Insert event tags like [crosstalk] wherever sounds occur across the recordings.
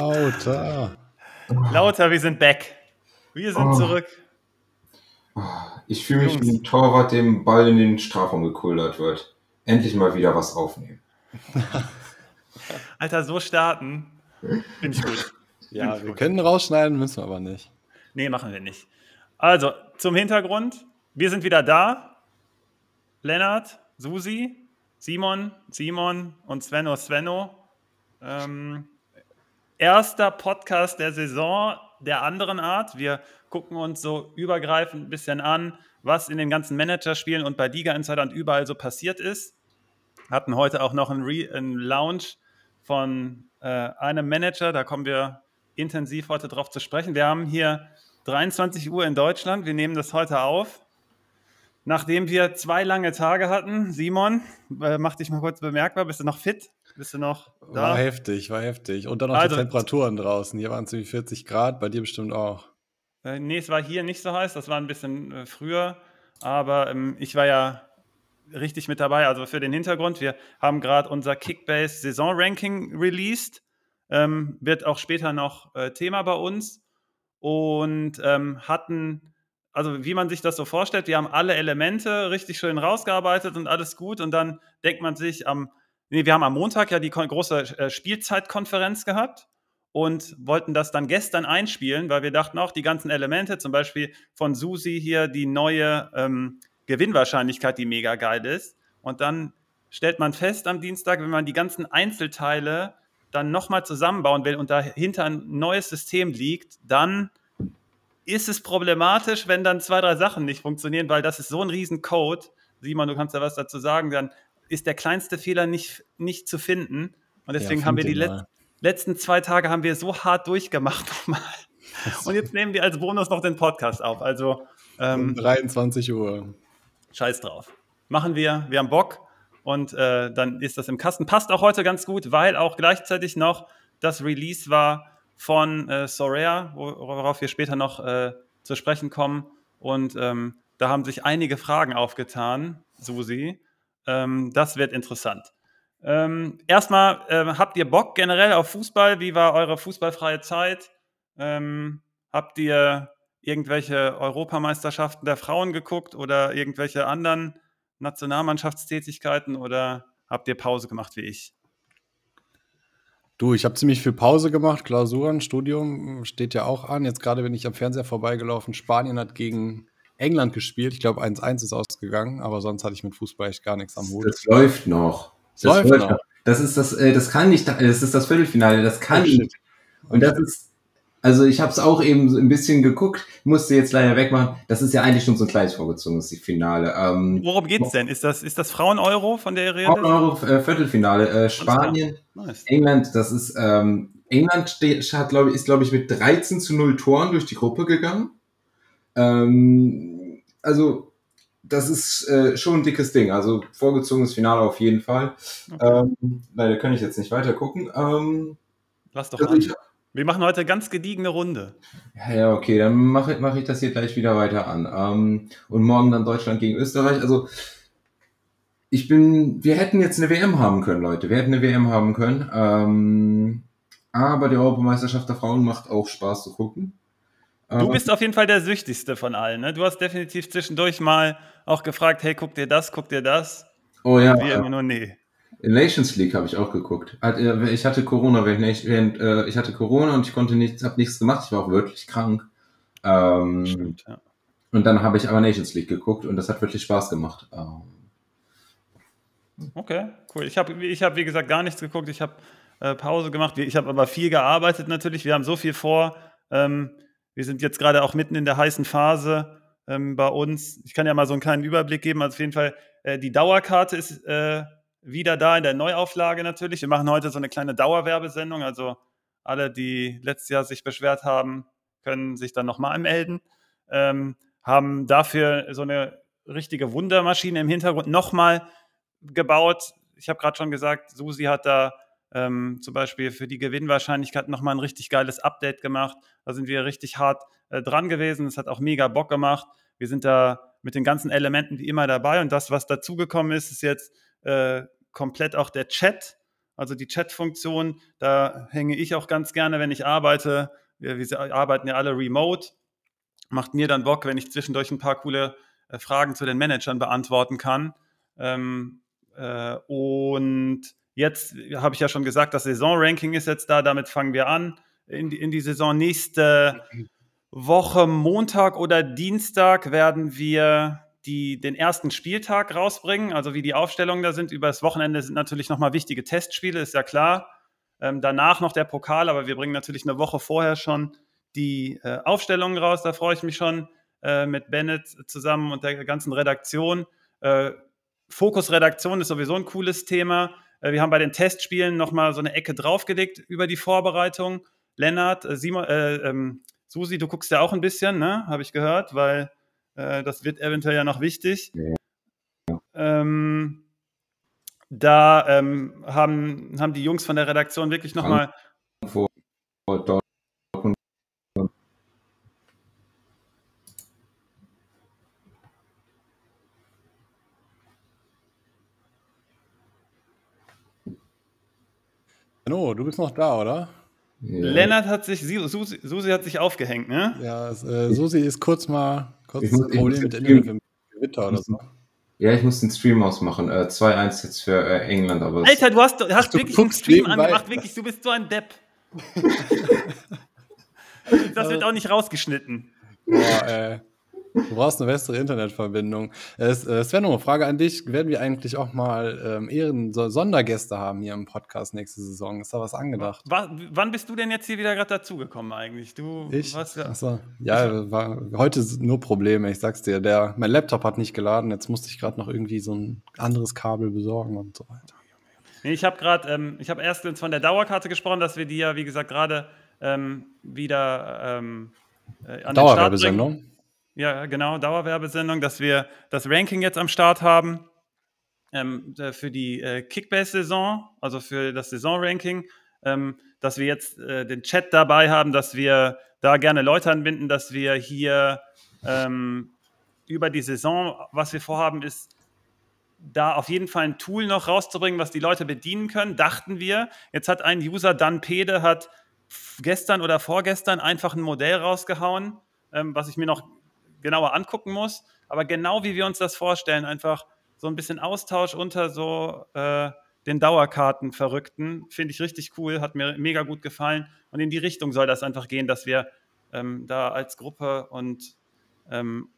Lauter. Lauter, wir sind back. Wir sind Oh. zurück. Ich fühle mich wie ein Torwart, dem Ball in den Strafraum gekullert wird. Endlich mal wieder was aufnehmen. [laughs] Alter, so starten. Finde ich gut. Ja, wir können rausschneiden, müssen wir aber nicht. Nee, machen wir nicht. Also, zum Hintergrund. Wir sind wieder da. Lennart, Susi, Simon, Simon und Svenno, Svenno. Ähm, erster Podcast der Saison der anderen Art. Wir gucken uns so übergreifend ein bisschen an, was in den ganzen Managerspielen und bei Liga Insider und überall so passiert ist. Hatten heute auch noch einen, Re einen Lounge von äh, einem Manager, da kommen wir intensiv heute drauf zu sprechen. Wir haben hier 23 Uhr in Deutschland, wir nehmen das heute auf. Nachdem wir zwei lange Tage hatten, Simon, äh, mach dich mal kurz bemerkbar, bist du noch fit? Bist du noch da? War heftig, war heftig. Und dann noch Also- die Temperaturen draußen. Hier waren es irgendwie 40 Grad, bei dir bestimmt auch. Äh, nee, es war hier nicht so heiß, das war ein bisschen äh, früher, aber ähm, ich war ja richtig mit dabei. Also für den Hintergrund, wir haben gerade unser Kickbase Saison-Ranking released, ähm, wird auch später noch äh, Thema bei uns und ähm, hatten, also wie man sich das so vorstellt, wir haben alle Elemente richtig schön rausgearbeitet und alles gut und dann denkt man sich am, nee, wir haben am Montag ja die große äh, Spielzeitkonferenz gehabt und wollten das dann gestern einspielen, weil wir dachten auch, die ganzen Elemente, zum Beispiel von Susi hier die neue ähm, Gewinnwahrscheinlichkeit, die mega geil ist. Und dann stellt man fest am Dienstag, wenn man die ganzen Einzelteile dann nochmal zusammenbauen will und dahinter ein neues System liegt, dann ist es problematisch, wenn dann zwei, drei Sachen nicht funktionieren, weil das ist so ein riesen Code. Simon, du kannst ja was dazu sagen, dann ist der kleinste Fehler nicht, nicht zu finden. Und deswegen Ja, haben wir die Let mal. letzten zwei Tage haben wir so hart durchgemacht [laughs] nochmal. Und jetzt nehmen wir als Bonus noch den Podcast auf. Also Um ähm, 23 Uhr. scheiß drauf. Machen wir, wir haben Bock und äh, dann ist das im Kasten. Passt auch heute ganz gut, weil auch gleichzeitig noch das Release war von äh, Soraya, wo- worauf wir später noch äh, zu sprechen kommen. Und ähm, da haben sich einige Fragen aufgetan, Susi. Ähm, das wird interessant. Ähm, erstmal, ähm, habt ihr Bock generell auf Fußball? Wie war eure fußballfreie Zeit? Ähm, habt ihr irgendwelche Europameisterschaften der Frauen geguckt oder irgendwelche anderen Nationalmannschaftstätigkeiten oder habt ihr Pause gemacht wie ich? Du, ich habe ziemlich viel Pause gemacht. Klausuren, Studium steht ja auch an. Jetzt gerade bin ich am Fernseher vorbeigelaufen. Spanien hat gegen England gespielt. Ich glaube, 1-1 ist ausgegangen, aber sonst hatte ich mit Fußball echt gar nichts am Hut. Das läuft noch. Das Läuft noch. Das ist das, äh, das kann nicht, das ist das Viertelfinale, das kann Oh, nicht. Und das ist, also ich habe es auch eben so ein bisschen geguckt, musste jetzt leider wegmachen. Das ist ja eigentlich schon so ein kleines vorgezogenes Finale. Ähm, Worum geht's denn? Ist das, ist das Frauen-Euro, von der ihr redet? Euro äh, Viertelfinale, äh, Spanien, Nice. England, das ist, ähm, England steht, hat, glaub ich, ist, glaube ich, mit 13 zu 0 Toren durch die Gruppe gegangen. Ähm, also, das ist äh, schon ein dickes Ding. Also, vorgezogenes Finale auf jeden Fall. Okay. Ähm, leider kann ich jetzt nicht weiter gucken. Ähm, Lass doch also an. ich, Wir machen heute ganz gediegene Runde. ja, ja, okay, dann mache ich, mach ich das hier gleich wieder weiter an. Ähm, und morgen dann Deutschland gegen Österreich. Also, ich bin, wir hätten jetzt eine WM haben können, Leute. Wir hätten eine WM haben können. Ähm, aber die Europameisterschaft der Frauen macht auch Spaß zu gucken. Du bist auf jeden Fall der süchtigste von allen. Ne? Du hast definitiv zwischendurch mal auch gefragt, hey, guck dir das, guck dir das. oh ja, Und wir immer nur, nee. Nations League habe ich auch geguckt. Äh, Ich hatte Corona, während äh, ich hatte Corona und ich konnte nichts, habe nichts gemacht. Ich war auch wirklich krank. Ähm, Stimmt, ja. und dann habe ich aber Nations League geguckt und das hat wirklich Spaß gemacht. Ähm, Okay, cool. Ich habe, ich hab, wie gesagt, gar nichts geguckt. Ich habe äh, Pause gemacht. Ich habe aber viel gearbeitet natürlich. Wir haben so viel vor. Ähm, wir sind jetzt gerade auch mitten in der heißen Phase ähm, bei uns. Ich kann ja mal so einen kleinen Überblick geben. Also auf jeden Fall, äh, die Dauerkarte ist äh, wieder da in der Neuauflage natürlich. Wir machen heute so eine kleine Dauerwerbesendung. Also alle, die letztes Jahr sich beschwert haben, können sich dann nochmal melden. Ähm, haben dafür so eine richtige Wundermaschine im Hintergrund nochmal gebaut. Ich habe gerade schon gesagt, Susi hat da ähm, zum Beispiel für die Gewinnwahrscheinlichkeit nochmal ein richtig geiles Update gemacht. Da sind wir richtig hart äh, dran gewesen. Es hat auch mega Bock gemacht. Wir sind da mit den ganzen Elementen wie immer dabei. Und das, was dazugekommen ist, ist jetzt äh, komplett auch der Chat. Also die Chat-Funktion, da hänge ich auch ganz gerne, wenn ich arbeite. Wir, wir arbeiten ja alle remote. Macht mir dann Bock, wenn ich zwischendurch ein paar coole äh, Fragen zu den Managern beantworten kann. Ähm, äh, und jetzt habe ich ja schon gesagt, das Saisonranking ist jetzt da, damit fangen wir an in die, in die Saison. Nächste Woche, Montag oder Dienstag, werden wir die, den ersten Spieltag rausbringen, also wie die Aufstellungen da sind. Über das Wochenende sind natürlich nochmal wichtige Testspiele, ist ja klar. Ähm, danach noch der Pokal, aber wir bringen natürlich eine Woche vorher schon die äh, Aufstellungen raus. Da freue ich mich schon äh, mit Bennett zusammen und der ganzen Redaktion. Äh, Fokus Redaktion ist sowieso ein cooles Thema. Äh, wir haben bei den Testspielen nochmal so eine Ecke draufgelegt über die Vorbereitung. Lennart, äh, Simon, äh, ähm, Susi, du guckst ja auch ein bisschen, ne? Habe ich gehört, weil äh, das wird eventuell ja noch wichtig. Ja. Ähm, da ähm, haben, haben die Jungs von der Redaktion wirklich nochmal. Vor, Hallo, du bist noch da, oder? Ja. Lennart hat sich, Susi, Susi, hat sich aufgehängt, ne? Ja, äh, Susi ist kurz mal, kurz muss, Problem mit Internet im Gewitter oder so. Ja, ich muss den Stream ausmachen. Äh, 2-1 jetzt für äh, England, aber. Alter, du hast, hast du wirklich einen Stream angemacht, wirklich, du bist so ein Depp. [laughs] das wird auch nicht rausgeschnitten. Boah, äh. Du brauchst eine bessere Internetverbindung. Äh, Sven, eine Frage an dich. Werden wir eigentlich auch mal ähm, Ehren Sondergäste haben hier im Podcast nächste Saison? Ist da was angedacht? W wann bist du denn jetzt hier wieder gerade dazugekommen eigentlich? Du, ich? Was, ja. Achso. Ja, war, heute nur Probleme, ich sag's dir. Der, mein Laptop hat nicht geladen, jetzt musste ich gerade noch irgendwie so ein anderes Kabel besorgen und so weiter. ich habe gerade, ähm, ich habe erst von der Dauerkarte gesprochen, dass wir die ja, wie gesagt, gerade ähm, wieder ähm, äh, an Dauerwerbesendung. den Start bringen. Ja, genau, Dauerwerbesendung, dass wir das Ranking jetzt am Start haben ähm, für die äh, Kickbase-Saison, also für das Saison-Ranking, ähm, dass wir jetzt äh, den Chat dabei haben, dass wir da gerne Leute anbinden, dass wir hier ähm, über die Saison, was wir vorhaben, ist, da auf jeden Fall ein Tool noch rauszubringen, was die Leute bedienen können, dachten wir. Jetzt hat ein User, Dan Pede, hat gestern oder vorgestern einfach ein Modell rausgehauen, ähm, was ich mir noch genauer angucken muss. Aber genau wie wir uns das vorstellen, einfach so ein bisschen Austausch unter so äh, den Dauerkarten-Verrückten, finde ich richtig cool, hat mir mega gut gefallen. Und in die Richtung soll das einfach gehen, dass wir ähm, da als Gruppe und ähm,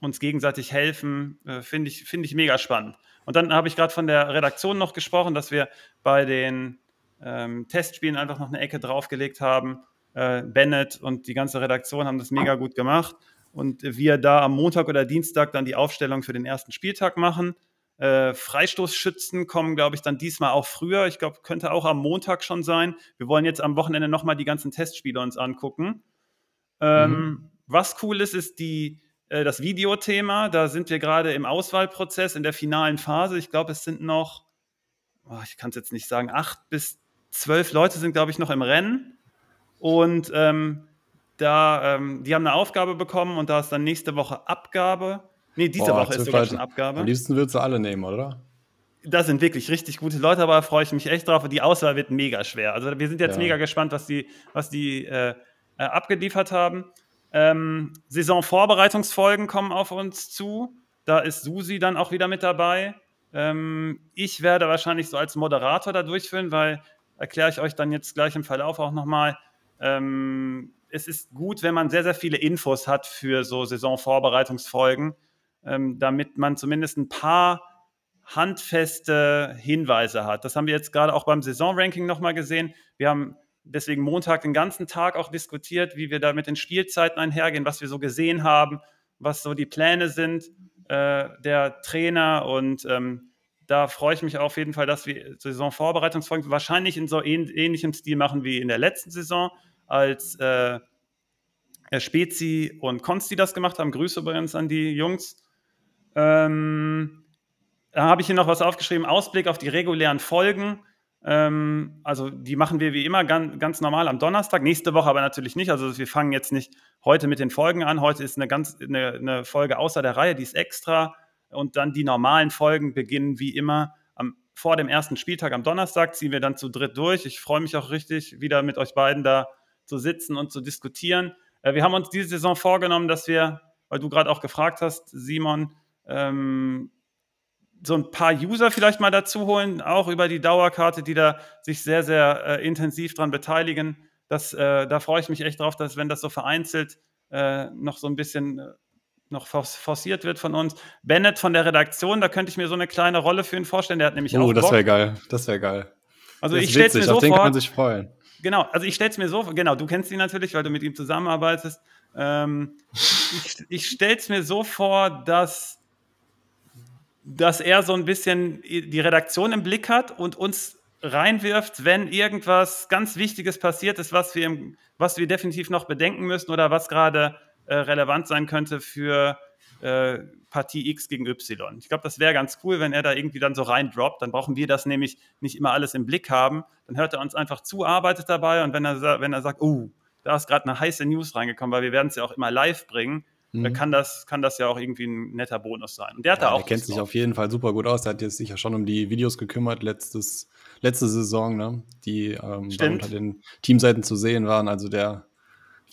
uns gegenseitig helfen, äh, finde ich, find ich mega spannend. Und dann habe ich gerade von der Redaktion noch gesprochen, dass wir bei den ähm, Testspielen einfach noch eine Ecke draufgelegt haben. Äh, Bennett und die ganze Redaktion haben das mega gut gemacht und wir da am Montag oder Dienstag dann die Aufstellung für den ersten Spieltag machen. Äh, Freistoßschützen kommen, glaube ich, dann diesmal auch früher. Ich glaube, könnte auch am Montag schon sein. Wir wollen jetzt am Wochenende nochmal die ganzen Testspiele uns angucken. Ähm, mhm. Was cool ist, ist die, äh, das Videothema. Da sind wir gerade im Auswahlprozess in der finalen Phase. Ich glaube, es sind noch, oh, ich kann es jetzt nicht sagen, acht bis zwölf Leute sind, glaube ich, noch im Rennen. Und ähm, da, ähm, die haben eine Aufgabe bekommen und da ist dann nächste Woche Abgabe. Nee, diese Boah, Woche ist sogar schon Abgabe. Am liebsten würdest du alle nehmen, oder? Da sind wirklich richtig gute Leute, aber da freue ich mich echt drauf. Und die Auswahl wird mega schwer. Also wir sind jetzt ja. mega gespannt, was die, was die äh, äh, abgeliefert haben. Ähm, Saisonvorbereitungsfolgen kommen auf uns zu. Da ist Susi dann auch wieder mit dabei. Ähm, ich werde wahrscheinlich so als Moderator da durchführen, weil erkläre ich euch dann jetzt gleich im Verlauf auch nochmal. Ähm, es ist gut, wenn man sehr, sehr viele Infos hat für so Saisonvorbereitungsfolgen, ähm, damit man zumindest ein paar handfeste Hinweise hat. Das haben wir jetzt gerade auch beim Saisonranking nochmal gesehen. Wir haben deswegen Montag den ganzen Tag auch diskutiert, wie wir da mit den Spielzeiten einhergehen, was wir so gesehen haben, was so die Pläne sind äh, der Trainer und ähm, da freue ich mich auf jeden Fall, dass wir Saisonvorbereitungsfolgen wahrscheinlich in so ähnlichem Stil machen wie in der letzten Saison als äh, Spezi und Konsti das gemacht haben. Grüße übrigens an die Jungs. Ähm, da habe ich hier noch was aufgeschrieben: Ausblick auf die regulären Folgen. Ähm, also, die machen wir wie immer ganz, ganz, normal am Donnerstag. Nächste Woche aber natürlich nicht. Also, wir fangen jetzt nicht heute mit den Folgen an. Heute ist eine ganz eine, eine Folge außer der Reihe, die ist extra. Und dann die normalen Folgen beginnen wie immer am vor dem ersten Spieltag am Donnerstag ziehen wir dann zu dritt durch. Ich freue mich auch richtig, wieder mit euch beiden da zu sitzen und zu diskutieren. Äh, wir haben uns diese Saison vorgenommen, dass wir, weil du gerade auch gefragt hast, Simon, ähm, so ein paar User vielleicht mal dazu holen, auch über die Dauerkarte, die da sich sehr, sehr äh, intensiv dran beteiligen. Das, äh, da freue ich mich echt drauf, dass wenn das so vereinzelt äh, noch so ein bisschen äh, noch forciert wird von uns. Bennett von der Redaktion, da könnte ich mir so eine kleine Rolle für ihn vorstellen. Der hat nämlich oh, auch. Oh, das wäre geil. Das wäre geil. Also ich stelle es mir so auf den vor. kann man sich freuen. Genau, also ich stelle es mir so vor. Genau, du kennst ihn natürlich, weil du mit ihm zusammenarbeitest. Ähm, ich ich stelle es mir so vor, dass, dass er so ein bisschen die Redaktion im Blick hat und uns reinwirft, wenn irgendwas ganz Wichtiges passiert ist, was wir, im, was wir definitiv noch bedenken müssen oder was gerade äh, relevant sein könnte für äh, Partie X gegen Y. Ich glaube, das wäre ganz cool, wenn er da irgendwie dann so reindroppt. Dann brauchen wir das nämlich nicht immer alles im Blick haben. Dann hört er uns einfach zu, arbeitet dabei und wenn er, wenn er sagt, oh, da ist gerade eine heiße News reingekommen, weil wir werden es ja auch immer live bringen, mhm. dann kann das, kann das ja auch irgendwie ein netter Bonus sein. Und der hat ja, da auch. Der kennt sich auf jeden Fall super gut aus. Der hat jetzt sich ja schon um die Videos gekümmert letztes, letzte Saison, ne? die ähm, unter den Teamseiten zu sehen waren. Also der,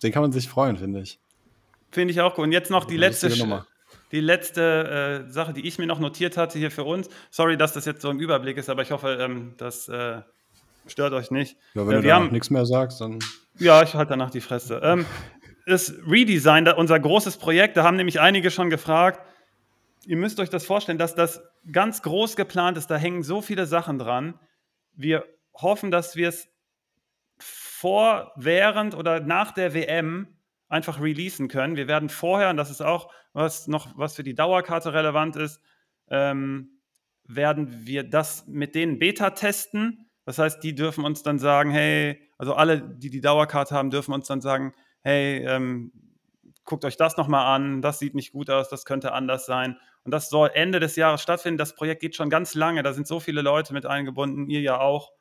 den kann man sich freuen, finde ich. Finde ich auch cool. Und jetzt noch die letzte, die letzte äh, Sache, die ich mir noch notiert hatte hier für uns. Sorry, dass das jetzt so im Überblick ist, aber ich hoffe, ähm, das äh, stört euch nicht. Ja, wenn äh, du haben nichts mehr sagst, dann. Ja, ich halte danach die Fresse. Ähm, das Redesign, unser großes Projekt, da haben nämlich einige schon gefragt. Ihr müsst euch das vorstellen, dass das ganz groß geplant ist. Da hängen so viele Sachen dran. Wir hoffen, dass wir es vor, während oder nach der WM einfach releasen können. Wir werden vorher, und das ist auch was noch, was für die Dauerkarte relevant ist, ähm, werden wir das mit denen Beta testen. Das heißt, die dürfen uns dann sagen, hey, also alle, die die Dauerkarte haben, dürfen uns dann sagen, hey, ähm, guckt euch das nochmal an, das sieht nicht gut aus, das könnte anders sein. Und das soll Ende des Jahres stattfinden. Das Projekt geht schon ganz lange, da sind so viele Leute mit eingebunden, ihr ja auch.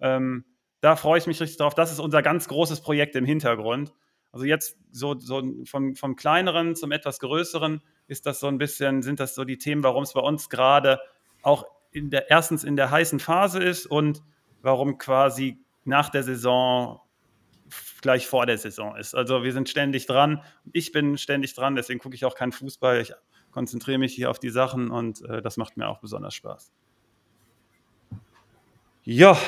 Ähm, da freue ich mich richtig drauf. Das ist unser ganz großes Projekt im Hintergrund. Also jetzt so, so vom, vom kleineren zum etwas größeren ist das so ein bisschen, sind das so die Themen, warum es bei uns gerade auch in der, erstens in der heißen Phase ist und warum quasi nach der Saison gleich vor der Saison ist. Also wir sind ständig dran. Ich bin ständig dran, deswegen gucke ich auch keinen Fußball. Ich konzentriere mich hier auf die Sachen und äh, das macht mir auch besonders Spaß. Ja,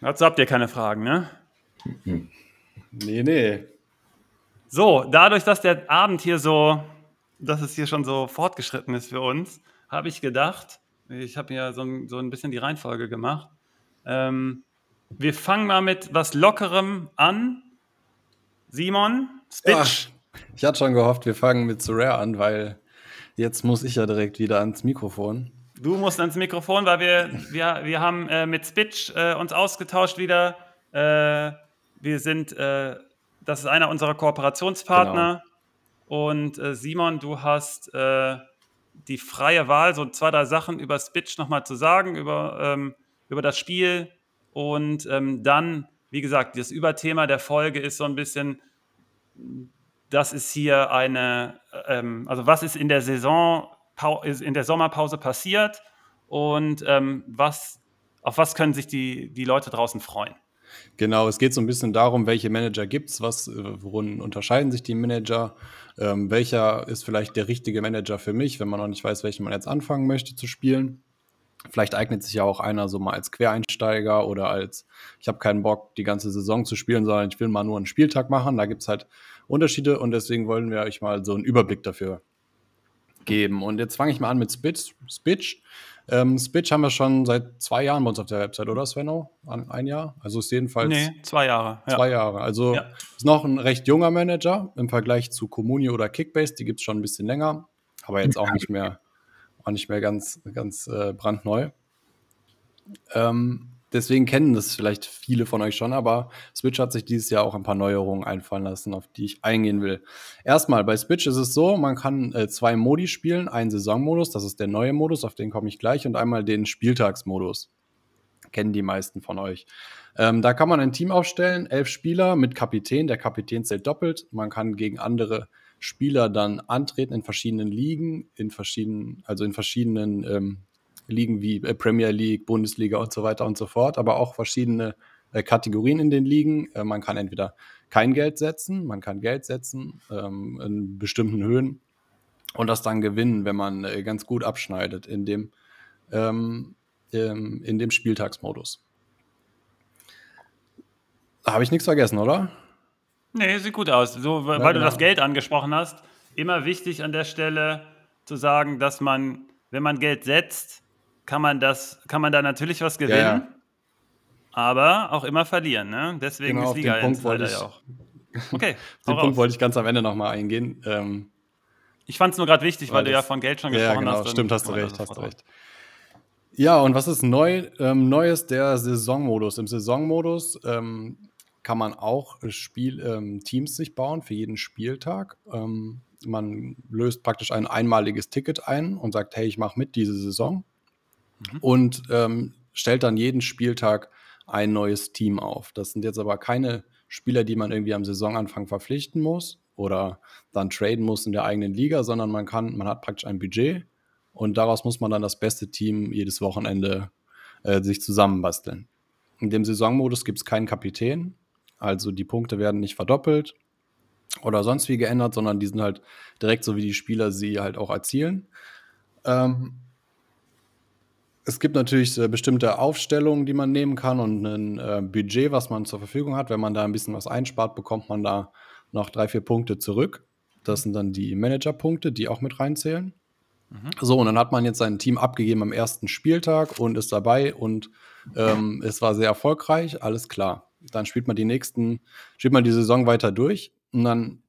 dazu habt ihr keine Fragen, ne? Mhm. Nee, nee. So, dadurch, dass der Abend hier so, dass es hier schon so fortgeschritten ist für uns, habe ich gedacht, ich habe ja so ein, so ein bisschen die Reihenfolge gemacht. Ähm, wir fangen mal mit was Lockerem an. Simon, Spitch. Ach, ich hatte schon gehofft, wir fangen mit Surare an, weil jetzt muss ich ja direkt wieder ans Mikrofon. Du musst ans Mikrofon, weil wir, wir, wir haben äh, mit Spitch äh, uns ausgetauscht wieder. Äh, wir sind, äh, das ist einer unserer Kooperationspartner. Genau. Und äh, Simon, du hast äh, die freie Wahl, so zwei, drei Sachen über Spitch nochmal zu sagen, über, ähm, über das Spiel. Und ähm, dann, wie gesagt, das Überthema der Folge ist so ein bisschen, das ist hier eine, ähm, also was ist in der Saison, in der Sommerpause passiert und ähm, was, auf was können sich die, die Leute draußen freuen? Genau, es geht so ein bisschen darum, welche Manager gibt es, äh, worin unterscheiden sich die Manager, ähm, welcher ist vielleicht der richtige Manager für mich, wenn man noch nicht weiß, welchen man jetzt anfangen möchte zu spielen. Vielleicht eignet sich ja auch einer so mal als Quereinsteiger oder als, ich habe keinen Bock, die ganze Saison zu spielen, sondern ich will mal nur einen Spieltag machen. Da gibt es halt Unterschiede und deswegen wollen wir euch mal so einen Überblick dafür geben. Und jetzt fange ich mal an mit Spitch. Spitch ähm, Spitch haben wir schon seit zwei Jahren bei uns auf der Website, oder Svenno? Ein Jahr? Also ist jedenfalls. Nee, zwei Jahre. Zwei ja. Jahre. Also ja. ist noch ein recht junger Manager im Vergleich zu Communio oder Kickbase. Die gibt es schon ein bisschen länger, aber jetzt auch nicht mehr, auch nicht mehr ganz, ganz äh, brandneu. Ähm, deswegen kennen das vielleicht viele von euch schon, aber Switch hat sich dieses Jahr auch ein paar Neuerungen einfallen lassen, auf die ich eingehen will. Erstmal, bei Switch ist es so, man kann äh, zwei Modi spielen, einen Saisonmodus, das ist der neue Modus, auf den komme ich gleich, und einmal den Spieltagsmodus. Kennen die meisten von euch. Ähm, da kann man ein Team aufstellen, elf Spieler mit Kapitän, der Kapitän zählt doppelt, man kann gegen andere Spieler dann antreten in verschiedenen Ligen, in verschiedenen, also in verschiedenen ähm, Ligen wie äh, Premier League, Bundesliga und so weiter und so fort, aber auch verschiedene äh, Kategorien in den Ligen. Äh, man kann entweder kein Geld setzen, man kann Geld setzen ähm, in bestimmten Höhen und das dann gewinnen, wenn man ganz gut abschneidet in dem, ähm, ähm, in dem Spieltagsmodus. Habe ich nichts vergessen, oder? Nee, sieht gut aus. So, weil ja, genau. du das Geld angesprochen hast, immer wichtig an der Stelle zu sagen, dass man, wenn man Geld setzt, kann man das, kann man da natürlich was gewinnen, ja, ja. aber auch immer verlieren. Ne? Deswegen genau, ist Liga Punkt wollte ich, ja auch. [laughs] Okay. den Punkt wollte ich ganz am Ende nochmal eingehen. Ähm, ich fand es nur gerade wichtig, weil, weil du ja von Geld schon gesprochen ja, genau, hast. Stimmt, hast du recht, hast du recht. Ja, und was ist neu? Ähm, Neues der Saisonmodus. Im Saisonmodus ähm, kann man auch Spiel, ähm, Teams sich bauen für jeden Spieltag. Ähm, man löst praktisch ein einmaliges Ticket ein und sagt, hey, ich mache mit diese Saison. Mhm. Und ähm, stellt dann jeden Spieltag ein neues Team auf. Das sind jetzt aber keine Spieler, die man irgendwie am Saisonanfang verpflichten muss oder dann traden muss in der eigenen Liga, sondern man kann, man hat praktisch ein Budget und daraus muss man dann das beste Team jedes Wochenende äh, sich zusammenbasteln. In dem Saisonmodus gibt es keinen Kapitän, also die Punkte werden nicht verdoppelt oder sonst wie geändert, sondern die sind halt direkt so, wie die Spieler sie halt auch erzielen. Ähm, es gibt natürlich äh, bestimmte Aufstellungen, die man nehmen kann und ein äh, Budget, was man zur Verfügung hat. Wenn man da ein bisschen was einspart, bekommt man da noch drei, vier Punkte zurück. Das sind dann die Managerpunkte, die auch mit reinzählen. Mhm. So, und dann hat man jetzt sein Team abgegeben am ersten Spieltag und ist dabei und ähm, es war sehr erfolgreich, alles klar. Dann spielt man die nächsten, spielt man die Saison weiter durch und dann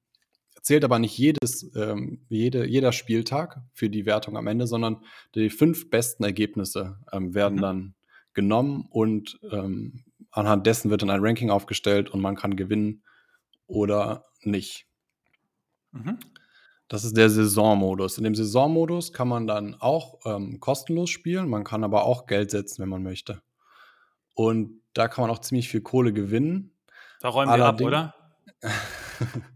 zählt aber nicht jedes, ähm, jede, jeder Spieltag für die Wertung am Ende, sondern die fünf besten Ergebnisse ähm, werden mhm. dann genommen und ähm, anhand dessen wird dann ein Ranking aufgestellt und man kann gewinnen oder nicht. Mhm. Das ist der Saisonmodus. In dem Saisonmodus kann man dann auch ähm, kostenlos spielen, man kann aber auch Geld setzen, wenn man möchte. Und da kann man auch ziemlich viel Kohle gewinnen. Da räumen Allerdings, wir ab, oder? [laughs]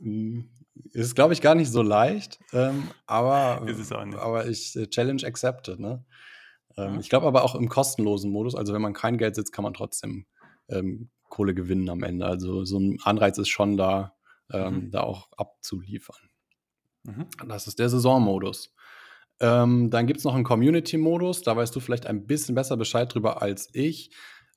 Hm, ist, glaube ich, gar nicht so leicht, ähm, aber, [laughs] aber ich äh, Challenge accepted. Ne? Ähm, ja. Ich glaube aber auch im kostenlosen Modus, also wenn man kein Geld sitzt, kann man trotzdem ähm, Kohle gewinnen am Ende. Also so ein Anreiz ist schon da, ähm, mhm. da auch abzuliefern. Mhm. Das ist der Saisonmodus. Ähm, dann gibt es noch einen Community-Modus, da weißt du vielleicht ein bisschen besser Bescheid drüber als ich.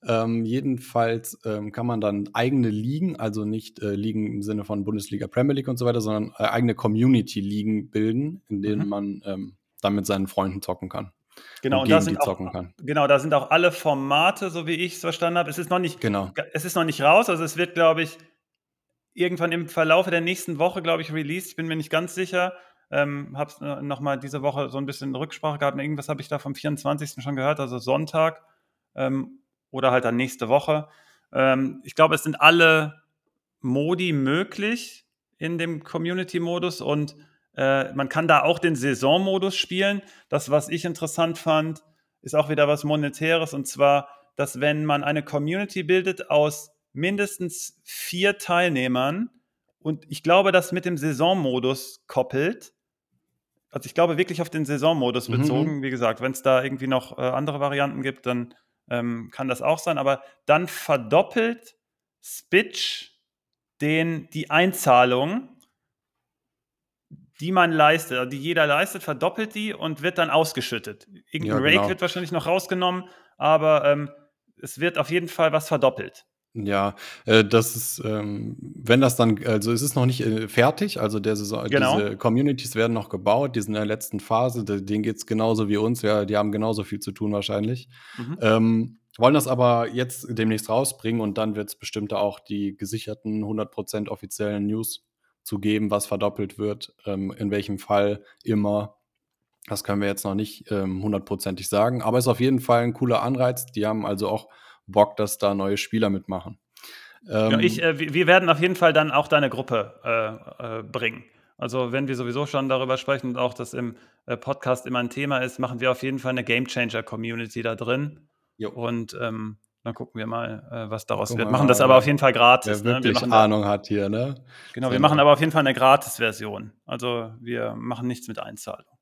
Ähm, jedenfalls ähm, kann man dann eigene Ligen, also nicht äh, Ligen im Sinne von Bundesliga, Premier League und so weiter, sondern äh, eigene Community-Ligen bilden, in denen mhm. man ähm, dann mit seinen Freunden zocken kann. Genau, und, und da sind auch, genau, da sind auch alle Formate, so wie ich es verstanden habe. Es ist noch nicht, genau. es ist noch nicht raus, also es wird, glaube ich, irgendwann im Verlauf der nächsten Woche, glaube ich, released. Ich bin mir nicht ganz sicher. Ähm, habe es äh, nochmal diese Woche so ein bisschen Rücksprache gehabt. Irgendwas habe ich da vom 24. schon gehört, also Sonntag ähm, oder halt dann nächste Woche. Ähm, ich glaube, es sind alle Modi möglich in dem Community-Modus und äh, man kann da auch den Saisonmodus spielen. Das, was ich interessant fand, ist auch wieder was Monetäres und zwar, dass wenn man eine Community bildet aus mindestens vier Teilnehmern und ich glaube, das mit dem Saisonmodus koppelt. Also ich glaube wirklich auf den Saisonmodus mhm. bezogen. Mhm. Wie gesagt, wenn es da irgendwie noch äh, andere Varianten gibt, dann ähm, kann das auch sein. Aber dann verdoppelt Spitch den, die Einzahlung die man leistet, also die jeder leistet, verdoppelt die und wird dann ausgeschüttet. Irgendein ja, Rake genau. wird wahrscheinlich noch rausgenommen, aber ähm, es wird auf jeden Fall was verdoppelt. Ja, äh, das ist, ähm, wenn das dann, also es ist noch nicht äh, fertig, also der Saison, genau. diese Communities werden noch gebaut, die sind in der letzten Phase, denen geht es genauso wie uns, ja, die haben genauso viel zu tun wahrscheinlich. Mhm. Ähm, wollen das aber jetzt demnächst rausbringen und dann wird es bestimmt auch die gesicherten 100% offiziellen News zu geben, was verdoppelt wird, ähm, in welchem Fall immer. Das können wir jetzt noch nicht ähm, hundertprozentig sagen, aber ist auf jeden Fall ein cooler Anreiz. Die haben also auch Bock, dass da neue Spieler mitmachen. Ähm, ja, ich, äh, wir werden auf jeden Fall dann auch deine Gruppe äh, äh, bringen. Also wenn wir sowieso schon darüber sprechen und auch das im äh, Podcast immer ein Thema ist, machen wir auf jeden Fall eine Game Changer Community da drin. Jo. Und ähm, dann gucken wir mal, äh, was daraus Guck wird. Machen das aber auf jeden Fall gratis. Wer ne? wirklich ne? Ahnung da, hat hier, ne? Genau, wir machen aber auf jeden Fall eine Gratis-Version. Also wir machen nichts mit Einzahlung.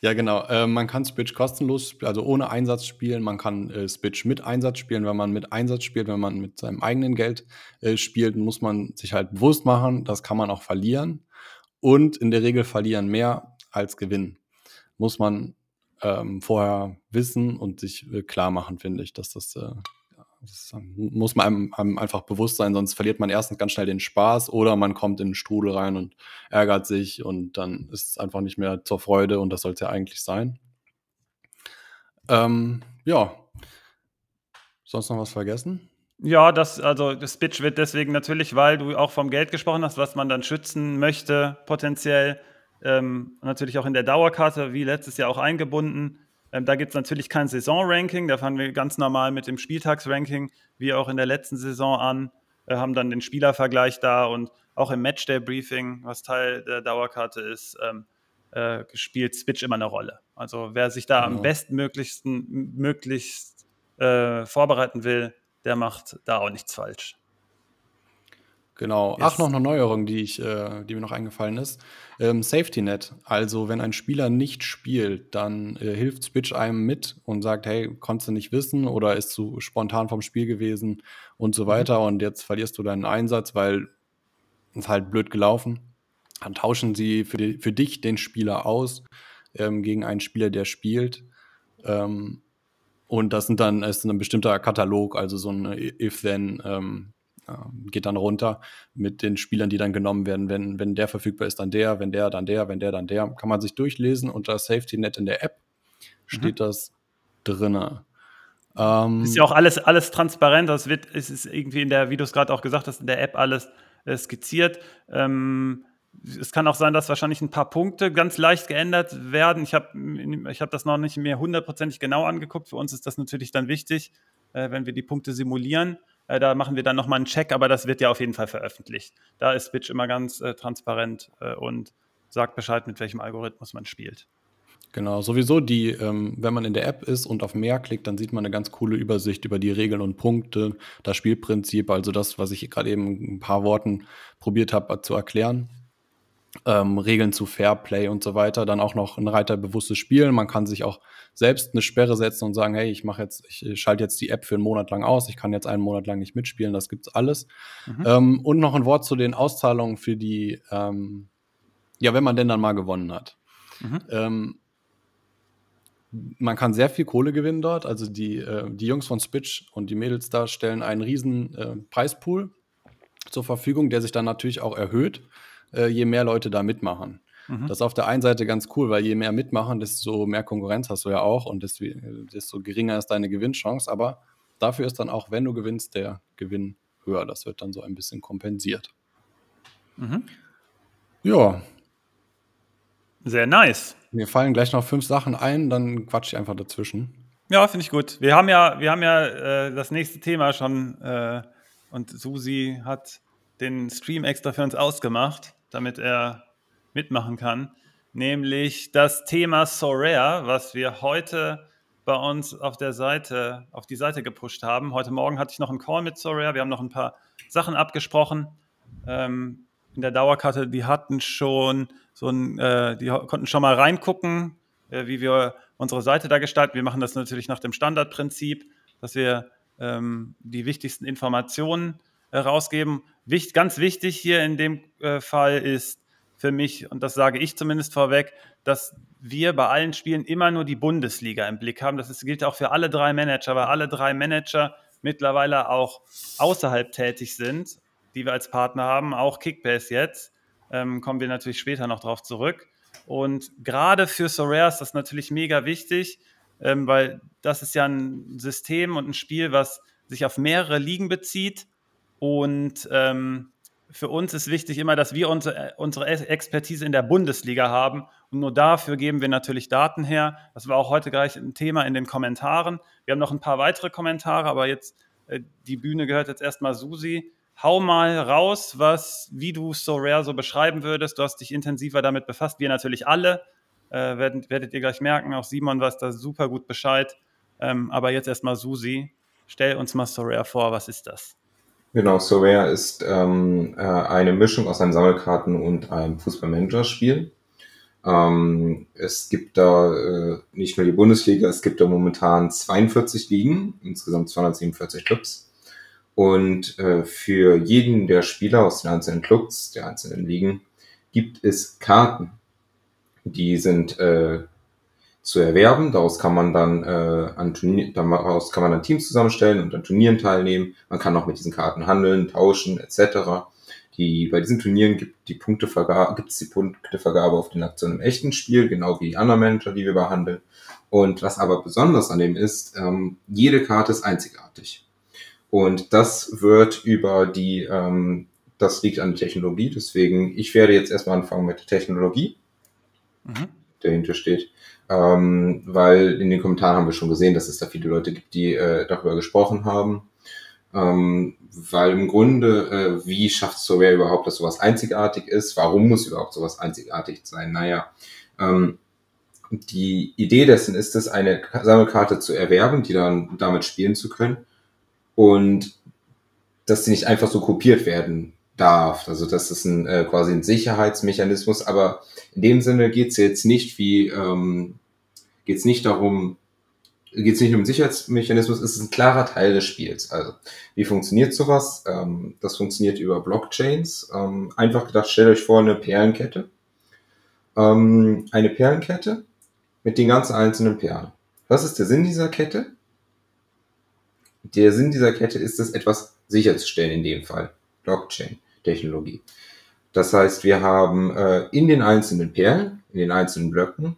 Ja, genau. Äh, man kann Switch kostenlos, also ohne Einsatz spielen. Man kann äh, Switch mit Einsatz spielen. Wenn man mit Einsatz spielt, wenn man mit seinem eigenen Geld äh, spielt, muss man sich halt bewusst machen, das kann man auch verlieren. Und in der Regel verlieren mehr als gewinnen. Muss man ähm, vorher wissen und sich äh, klar machen, finde ich, dass das äh, das muss man einem, einem, einfach bewusst sein, sonst verliert man erstens ganz schnell den Spaß oder man kommt in den Strudel rein und ärgert sich und dann ist es einfach nicht mehr zur Freude und das soll es ja eigentlich sein. Ähm, ja. Sonst noch was vergessen? Ja, das, also das Pitch wird deswegen natürlich, weil du auch vom Geld gesprochen hast, was man dann schützen möchte, potenziell. Ähm, natürlich auch in der Dauerkarte, wie letztes Jahr auch eingebunden. Ähm, da gibt es natürlich kein Saisonranking, da fangen wir ganz normal mit dem Spieltagsranking, wie auch in der letzten Saison an, äh, haben dann den Spielervergleich da und auch im Matchday-Briefing, was Teil der Dauerkarte ist, ähm, äh, spielt Switch immer eine Rolle. Also wer sich da genau. am bestmöglichsten möglichst äh, vorbereiten will, der macht da auch nichts falsch. Genau. Yes. Ach, noch eine Neuerung, die, ich, äh, die mir noch eingefallen ist. Ähm, Safety Net. Also, wenn ein Spieler nicht spielt, dann äh, hilft Switch einem mit und sagt, hey, konntest du nicht wissen oder ist zu spontan vom Spiel gewesen und so mhm. weiter und jetzt verlierst du deinen Einsatz, weil es halt blöd gelaufen. Dann tauschen sie für, die, für dich den Spieler aus ähm, gegen einen Spieler, der spielt. Ähm, und das sind dann, ist ein bestimmter Katalog, also so ein If-Then, ähm, ähm, geht dann runter mit den Spielern, die dann genommen werden. Wenn, wenn der verfügbar ist, dann der, wenn der, dann der, wenn der, dann der. Kann man sich durchlesen. Unter Safety Net in der App steht mhm. das drin. Ähm, ist ja auch alles, alles transparent. Das wird, es ist irgendwie in der, wie du es gerade auch gesagt hast, in der App alles äh, skizziert. Ähm, es kann auch sein, dass wahrscheinlich ein paar Punkte ganz leicht geändert werden. Ich habe ich hab das noch nicht mehr hundertprozentig genau angeguckt. Für uns ist das natürlich dann wichtig, äh, wenn wir die Punkte simulieren. Äh, da machen wir dann nochmal einen Check, aber das wird ja auf jeden Fall veröffentlicht. Da ist Switch immer ganz äh, transparent äh, und sagt Bescheid, mit welchem Algorithmus man spielt. Genau, sowieso die, ähm, wenn man in der App ist und auf mehr klickt, dann sieht man eine ganz coole Übersicht über die Regeln und Punkte, das Spielprinzip, also das, was ich gerade eben ein paar Worten probiert habe zu erklären ähm, Regeln zu Fairplay und so weiter, dann auch noch ein reiterbewusstes Spielen. Man kann sich auch selbst eine Sperre setzen und sagen, hey, ich mache jetzt, ich schalte jetzt die App für einen Monat lang aus, ich kann jetzt einen Monat lang nicht mitspielen, das gibt's alles. Mhm. Ähm, und noch ein Wort zu den Auszahlungen für die, ähm, ja, wenn man denn dann mal gewonnen hat. Mhm. Ähm, man kann sehr viel Kohle gewinnen dort. Also die, äh, die Jungs von Spitch und die Mädels da stellen einen riesen äh, Preispool zur Verfügung, der sich dann natürlich auch erhöht äh, je mehr Leute da mitmachen. Mhm. Das ist auf der einen Seite ganz cool, weil je mehr mitmachen, desto mehr Konkurrenz hast du ja auch und desto, desto geringer ist deine Gewinnchance. Aber dafür ist dann auch, wenn du gewinnst, der Gewinn höher. Das wird dann so ein bisschen kompensiert. Mhm. Ja. Sehr nice. Mir fallen gleich noch fünf Sachen ein, dann quatsch ich einfach dazwischen. Ja, finde ich gut. Wir haben ja, wir haben ja äh, das nächste Thema schon äh, und Susi hat den Stream extra für uns ausgemacht damit er mitmachen kann, nämlich das Thema Sorare, was wir heute bei uns auf der Seite, auf die Seite gepusht haben. Heute Morgen hatte ich noch einen Call mit Sorare, wir haben noch ein paar Sachen abgesprochen. Ähm, in der Dauerkarte, die hatten schon so ein, äh, die konnten schon mal reingucken, äh, wie wir unsere Seite da gestalten. Wir machen das natürlich nach dem Standardprinzip, dass wir ähm, die wichtigsten Informationen äh, rausgeben. Wicht, ganz wichtig hier in dem äh, Fall ist für mich, und das sage ich zumindest vorweg, dass wir bei allen Spielen immer nur die Bundesliga im Blick haben. Das ist, gilt auch für alle drei Manager, weil alle drei Manager mittlerweile auch außerhalb tätig sind, die wir als Partner haben, auch Kickbase jetzt. Ähm, kommen wir natürlich später noch drauf zurück. Und gerade für Sorare ist das natürlich mega wichtig, ähm, weil das ist ja ein System und ein Spiel, was sich auf mehrere Ligen bezieht und ähm, für uns ist wichtig immer, dass wir unsere, unsere Expertise in der Bundesliga haben. Und nur dafür geben wir natürlich Daten her. Das war auch heute gleich ein Thema in den Kommentaren. Wir haben noch ein paar weitere Kommentare, aber jetzt äh, die Bühne gehört jetzt erstmal Susi. Hau mal raus, was, wie du So Rare so beschreiben würdest. Du hast dich intensiver damit befasst. Wir natürlich alle. Äh, werdet, werdet ihr gleich merken. Auch Simon weiß da super gut Bescheid. Ähm, aber jetzt erstmal Susi. Stell uns mal So Rare vor. Was ist das? Genau, Surveyor ist ähm, äh, eine Mischung aus einem Sammelkarten- und einem Fußballmanager-Spiel. Ähm, es gibt da äh, nicht nur die Bundesliga, es gibt da momentan 42 Ligen, insgesamt 247 Clubs. Und äh, für jeden der Spieler aus den einzelnen Clubs, der einzelnen Ligen, gibt es Karten. Die sind äh, zu erwerben. Daraus kann man dann äh, an Turnier, daraus kann man dann Teams zusammenstellen und an Turnieren teilnehmen. Man kann auch mit diesen Karten handeln, tauschen etc. Die, bei diesen Turnieren gibt die Punktevergabe, gibt es die Punktevergabe auf den Aktionen im echten Spiel, genau wie die anderen Manager, die wir behandeln. Und was aber besonders an dem ist, ähm, jede Karte ist einzigartig. Und das wird über die, ähm, das liegt an der Technologie. Deswegen, ich werde jetzt erstmal anfangen mit der Technologie, mhm. Dahinter steht. Ähm, weil in den Kommentaren haben wir schon gesehen, dass es da viele Leute gibt, die äh, darüber gesprochen haben. Ähm, weil im Grunde, äh, wie schafft Surveyor überhaupt, dass sowas einzigartig ist? Warum muss überhaupt sowas einzigartig sein? Naja, ähm, die Idee dessen ist es, eine Sammelkarte zu erwerben, die dann damit spielen zu können und dass sie nicht einfach so kopiert werden darf. Also das ist ein, äh, quasi ein Sicherheitsmechanismus, aber in dem Sinne geht es jetzt nicht wie, ähm, geht es nicht darum, geht es nicht um Sicherheitsmechanismus, es ist ein klarer Teil des Spiels. Also, wie funktioniert sowas? Ähm, das funktioniert über Blockchains. Ähm, einfach gedacht, stellt euch vor eine Perlenkette. Ähm, eine Perlenkette mit den ganzen einzelnen Perlen. Was ist der Sinn dieser Kette? Der Sinn dieser Kette ist es, etwas sicherzustellen in dem Fall. Blockchain-Technologie. Das heißt, wir haben äh, in den einzelnen Perlen, in den einzelnen Blöcken,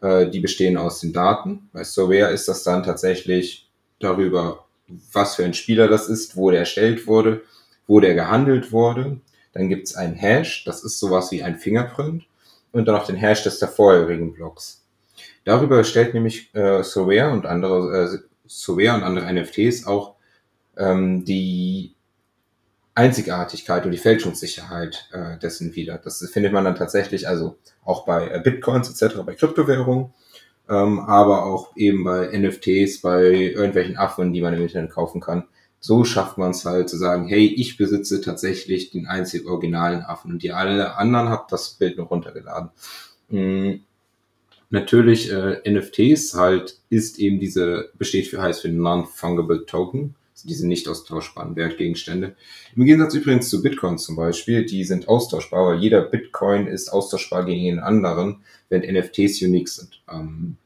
äh, die bestehen aus den Daten. Bei Surveyor ist das dann tatsächlich darüber, was für ein Spieler das ist, wo der erstellt wurde, wo der gehandelt wurde. Dann gibt es einen Hash, das ist sowas wie ein Fingerprint. Und dann noch den Hash des der vorherigen Blocks. Darüber erstellt nämlich äh, Surveyor und andere äh, Surveyor und andere NFTs auch ähm, die Einzigartigkeit und die Fälschungssicherheit äh, dessen wieder. Das findet man dann tatsächlich also auch bei äh, Bitcoins etc., bei Kryptowährungen, ähm, aber auch eben bei NFTs, bei irgendwelchen Affen, die man im Internet kaufen kann. So schafft man es halt zu sagen, hey, ich besitze tatsächlich den einzig originalen Affen und die alle anderen habt das Bild noch runtergeladen. Mhm. Natürlich äh, NFTs halt ist eben diese, besteht für heißt für Non-Fungible Token diese nicht austauschbaren Wertgegenstände. Im Gegensatz übrigens zu Bitcoin zum Beispiel, die sind austauschbar, weil jeder Bitcoin ist austauschbar gegen den anderen, wenn NFTs unique sind. Ähm,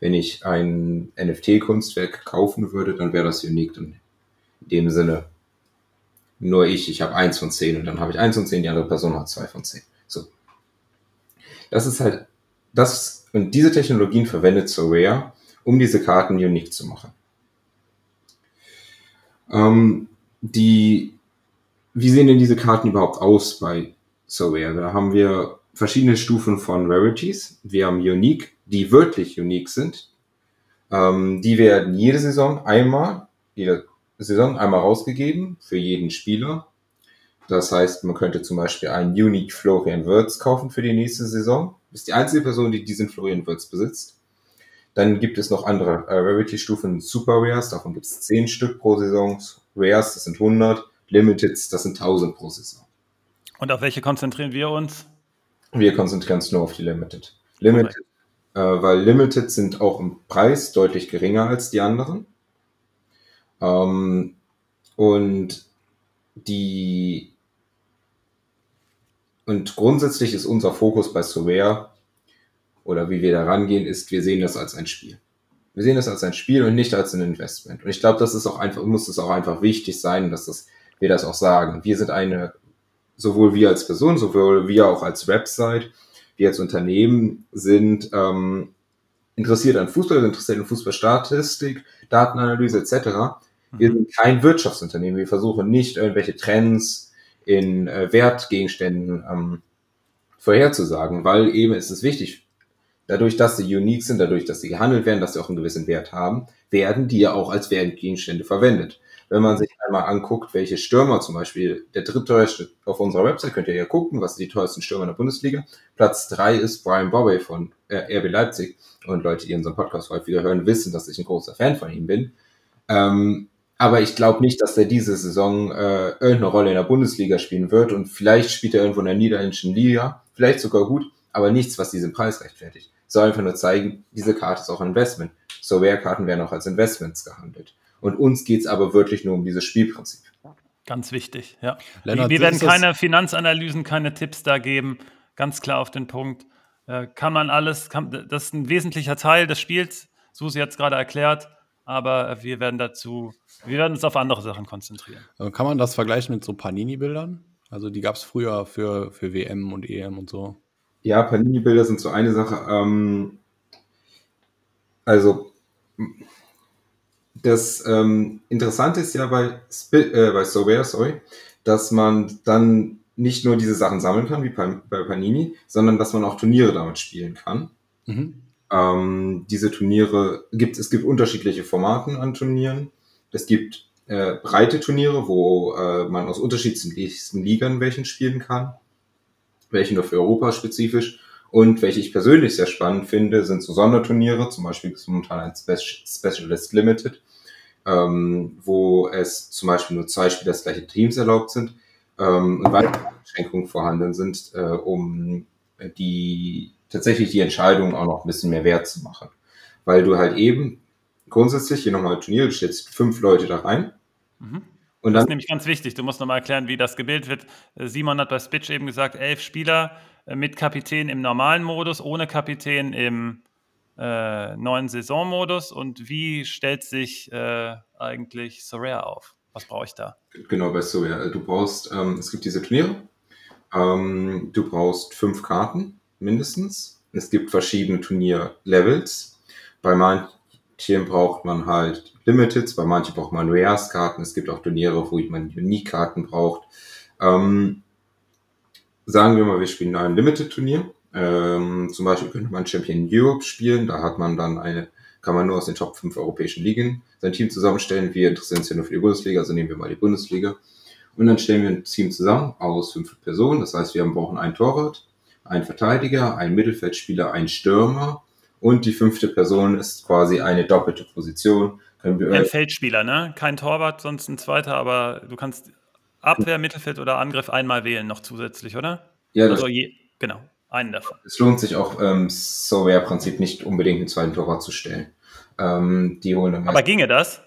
wenn ich ein NFT-Kunstwerk kaufen würde, dann wäre das unique. In dem Sinne, nur ich, ich habe eins von zehn und dann habe ich eins von zehn, die andere Person hat zwei von zehn. So. Das ist halt, das, und diese Technologien verwendet Sorare, um diese Karten unique zu machen. Ähm, die, wie sehen denn diese Karten überhaupt aus bei Surveyor? Da haben wir verschiedene Stufen von Rarities. Wir haben Unique, die wirklich unique sind. Ähm, die werden jede Saison einmal, jede Saison einmal rausgegeben für jeden Spieler. Das heißt, man könnte zum Beispiel einen Unique Florian Wirtz kaufen für die nächste Saison. Ist die einzige Person, die diesen Florian Wirtz besitzt. Dann gibt es noch andere äh, Rarity-Stufen, Super Rares, davon gibt es 10 Stück pro Saison. Rares, das sind 100. Limiteds, das sind 1000 pro Saison. Und auf welche konzentrieren wir uns? Wir konzentrieren uns nur auf die Limited. Limited, äh, weil Limited sind auch im Preis deutlich geringer als die anderen. Ähm, und die und grundsätzlich ist unser Fokus bei Surveyor oder wie wir da rangehen, ist, wir sehen das als ein Spiel. Wir sehen das als ein Spiel und nicht als ein Investment. Und ich glaube, das ist auch einfach, muss es auch einfach wichtig sein, dass das, wir das auch sagen. Wir sind eine, sowohl wir als Person, sowohl wir auch als Website, wir als Unternehmen sind ähm, interessiert an Fußball, interessiert an Fußballstatistik, Datenanalyse etc. Wir sind kein Wirtschaftsunternehmen. Wir versuchen nicht irgendwelche Trends in äh, Wertgegenständen ähm, vorherzusagen, weil eben ist es wichtig, dadurch, dass sie unique sind, dadurch, dass sie gehandelt werden, dass sie auch einen gewissen Wert haben, werden die ja auch als Wertgegenstände verwendet. Wenn man sich einmal anguckt, welche Stürmer zum Beispiel, der drittteuerste auf unserer Website, könnt ihr ja gucken, was die teuersten Stürmer in der Bundesliga. Platz drei ist Brian Bobby von äh, RB Leipzig. Und Leute, die unseren Podcast häufiger hören, wissen, dass ich ein großer Fan von ihm bin. Ähm, aber ich glaube nicht, dass er diese Saison äh, irgendeine Rolle in der Bundesliga spielen wird. Und vielleicht spielt er irgendwo in der niederländischen Liga, vielleicht sogar gut aber nichts, was diesen Preis rechtfertigt. Soll einfach nur zeigen, diese Karte ist auch ein Investment. So Rare-Karten werden auch als Investments gehandelt. Und uns geht es aber wirklich nur um dieses Spielprinzip. Ganz wichtig, ja. Lennart, wir werden keine Finanzanalysen, keine Tipps da geben. Ganz klar auf den Punkt. Äh, kann man alles, kann, das ist ein wesentlicher Teil des Spiels. Susi hat es gerade erklärt, aber wir werden dazu, wir werden uns auf andere Sachen konzentrieren. Äh, Kann man das vergleichen mit so Panini-Bildern? Also die gab es früher für, für WM und EM und so. Ja, Panini-Bilder sind so eine Sache. Ähm, also, das ähm, Interessante ist ja bei, Spi äh, bei Sorare, sorry, dass man dann nicht nur diese Sachen sammeln kann, wie bei, bei Panini, sondern dass man auch Turniere damit spielen kann. Mhm. Ähm, diese Turniere gibt es gibt unterschiedliche Formaten an Turnieren. Es gibt äh, breite Turniere, wo äh, man aus unterschiedlichsten Ligern welchen spielen kann, welche nur für Europa spezifisch. Und welche ich persönlich sehr spannend finde, sind so Sonderturniere, zum Beispiel ist momentan ein Spe Specialist Limited, ähm, wo es zum Beispiel nur zwei Spieler des gleichen Teams erlaubt sind ähm, und weitere Beschränkungen vorhanden sind, äh, um die tatsächlich die Entscheidung auch noch ein bisschen mehr wert zu machen. Weil du halt eben grundsätzlich hier nochmal Turnier, du stellst fünf Leute da rein Mhm. Und Das ist nämlich ganz wichtig. Du musst nochmal erklären, wie das gebildet wird. Äh, Simon hat bei Spitch eben gesagt, elf Spieler äh, mit Kapitän im normalen Modus, ohne Kapitän im äh, neuen Saisonmodus. Und wie stellt sich äh, eigentlich Sorare auf? Was brauche ich da? Genau, weißt du, ja, du brauchst, ähm, es gibt diese Turniere, ähm, du brauchst fünf Karten mindestens. Es gibt verschiedene Turnierlevels. Bei manchen braucht man halt Limiteds, bei manchen braucht man Rares-Karten. Es gibt auch Turniere, wo man Unique-Karten braucht. Ähm, sagen wir mal, wir spielen ein Limited-Turnier. Ähm, zum Beispiel könnte man Champion Europe spielen. Da hat man dann eine, kann man nur aus den Top 5 europäischen Ligen sein Team zusammenstellen. Wir interessieren uns ja nur für die Bundesliga, also nehmen wir mal die Bundesliga. Und dann stellen wir ein Team zusammen aus fünf Personen. Das heißt, wir brauchen einen Torwart, einen Verteidiger, einen Mittelfeldspieler, einen Stürmer. Und die fünfte Person ist quasi eine doppelte Position. Können wir, Ein Feldspieler, ne? Kein Torwart, sonst ein zweiter, aber du kannst Abwehr, Mittelfeld oder Angriff einmal wählen noch zusätzlich, oder? ja, das, Also je, genau, einen davon. es lohnt sich auch, ähm, so wäre Prinzip nicht unbedingt einen zweiten Torwart zu stellen. Ähm, die holen dann Aber ginge das?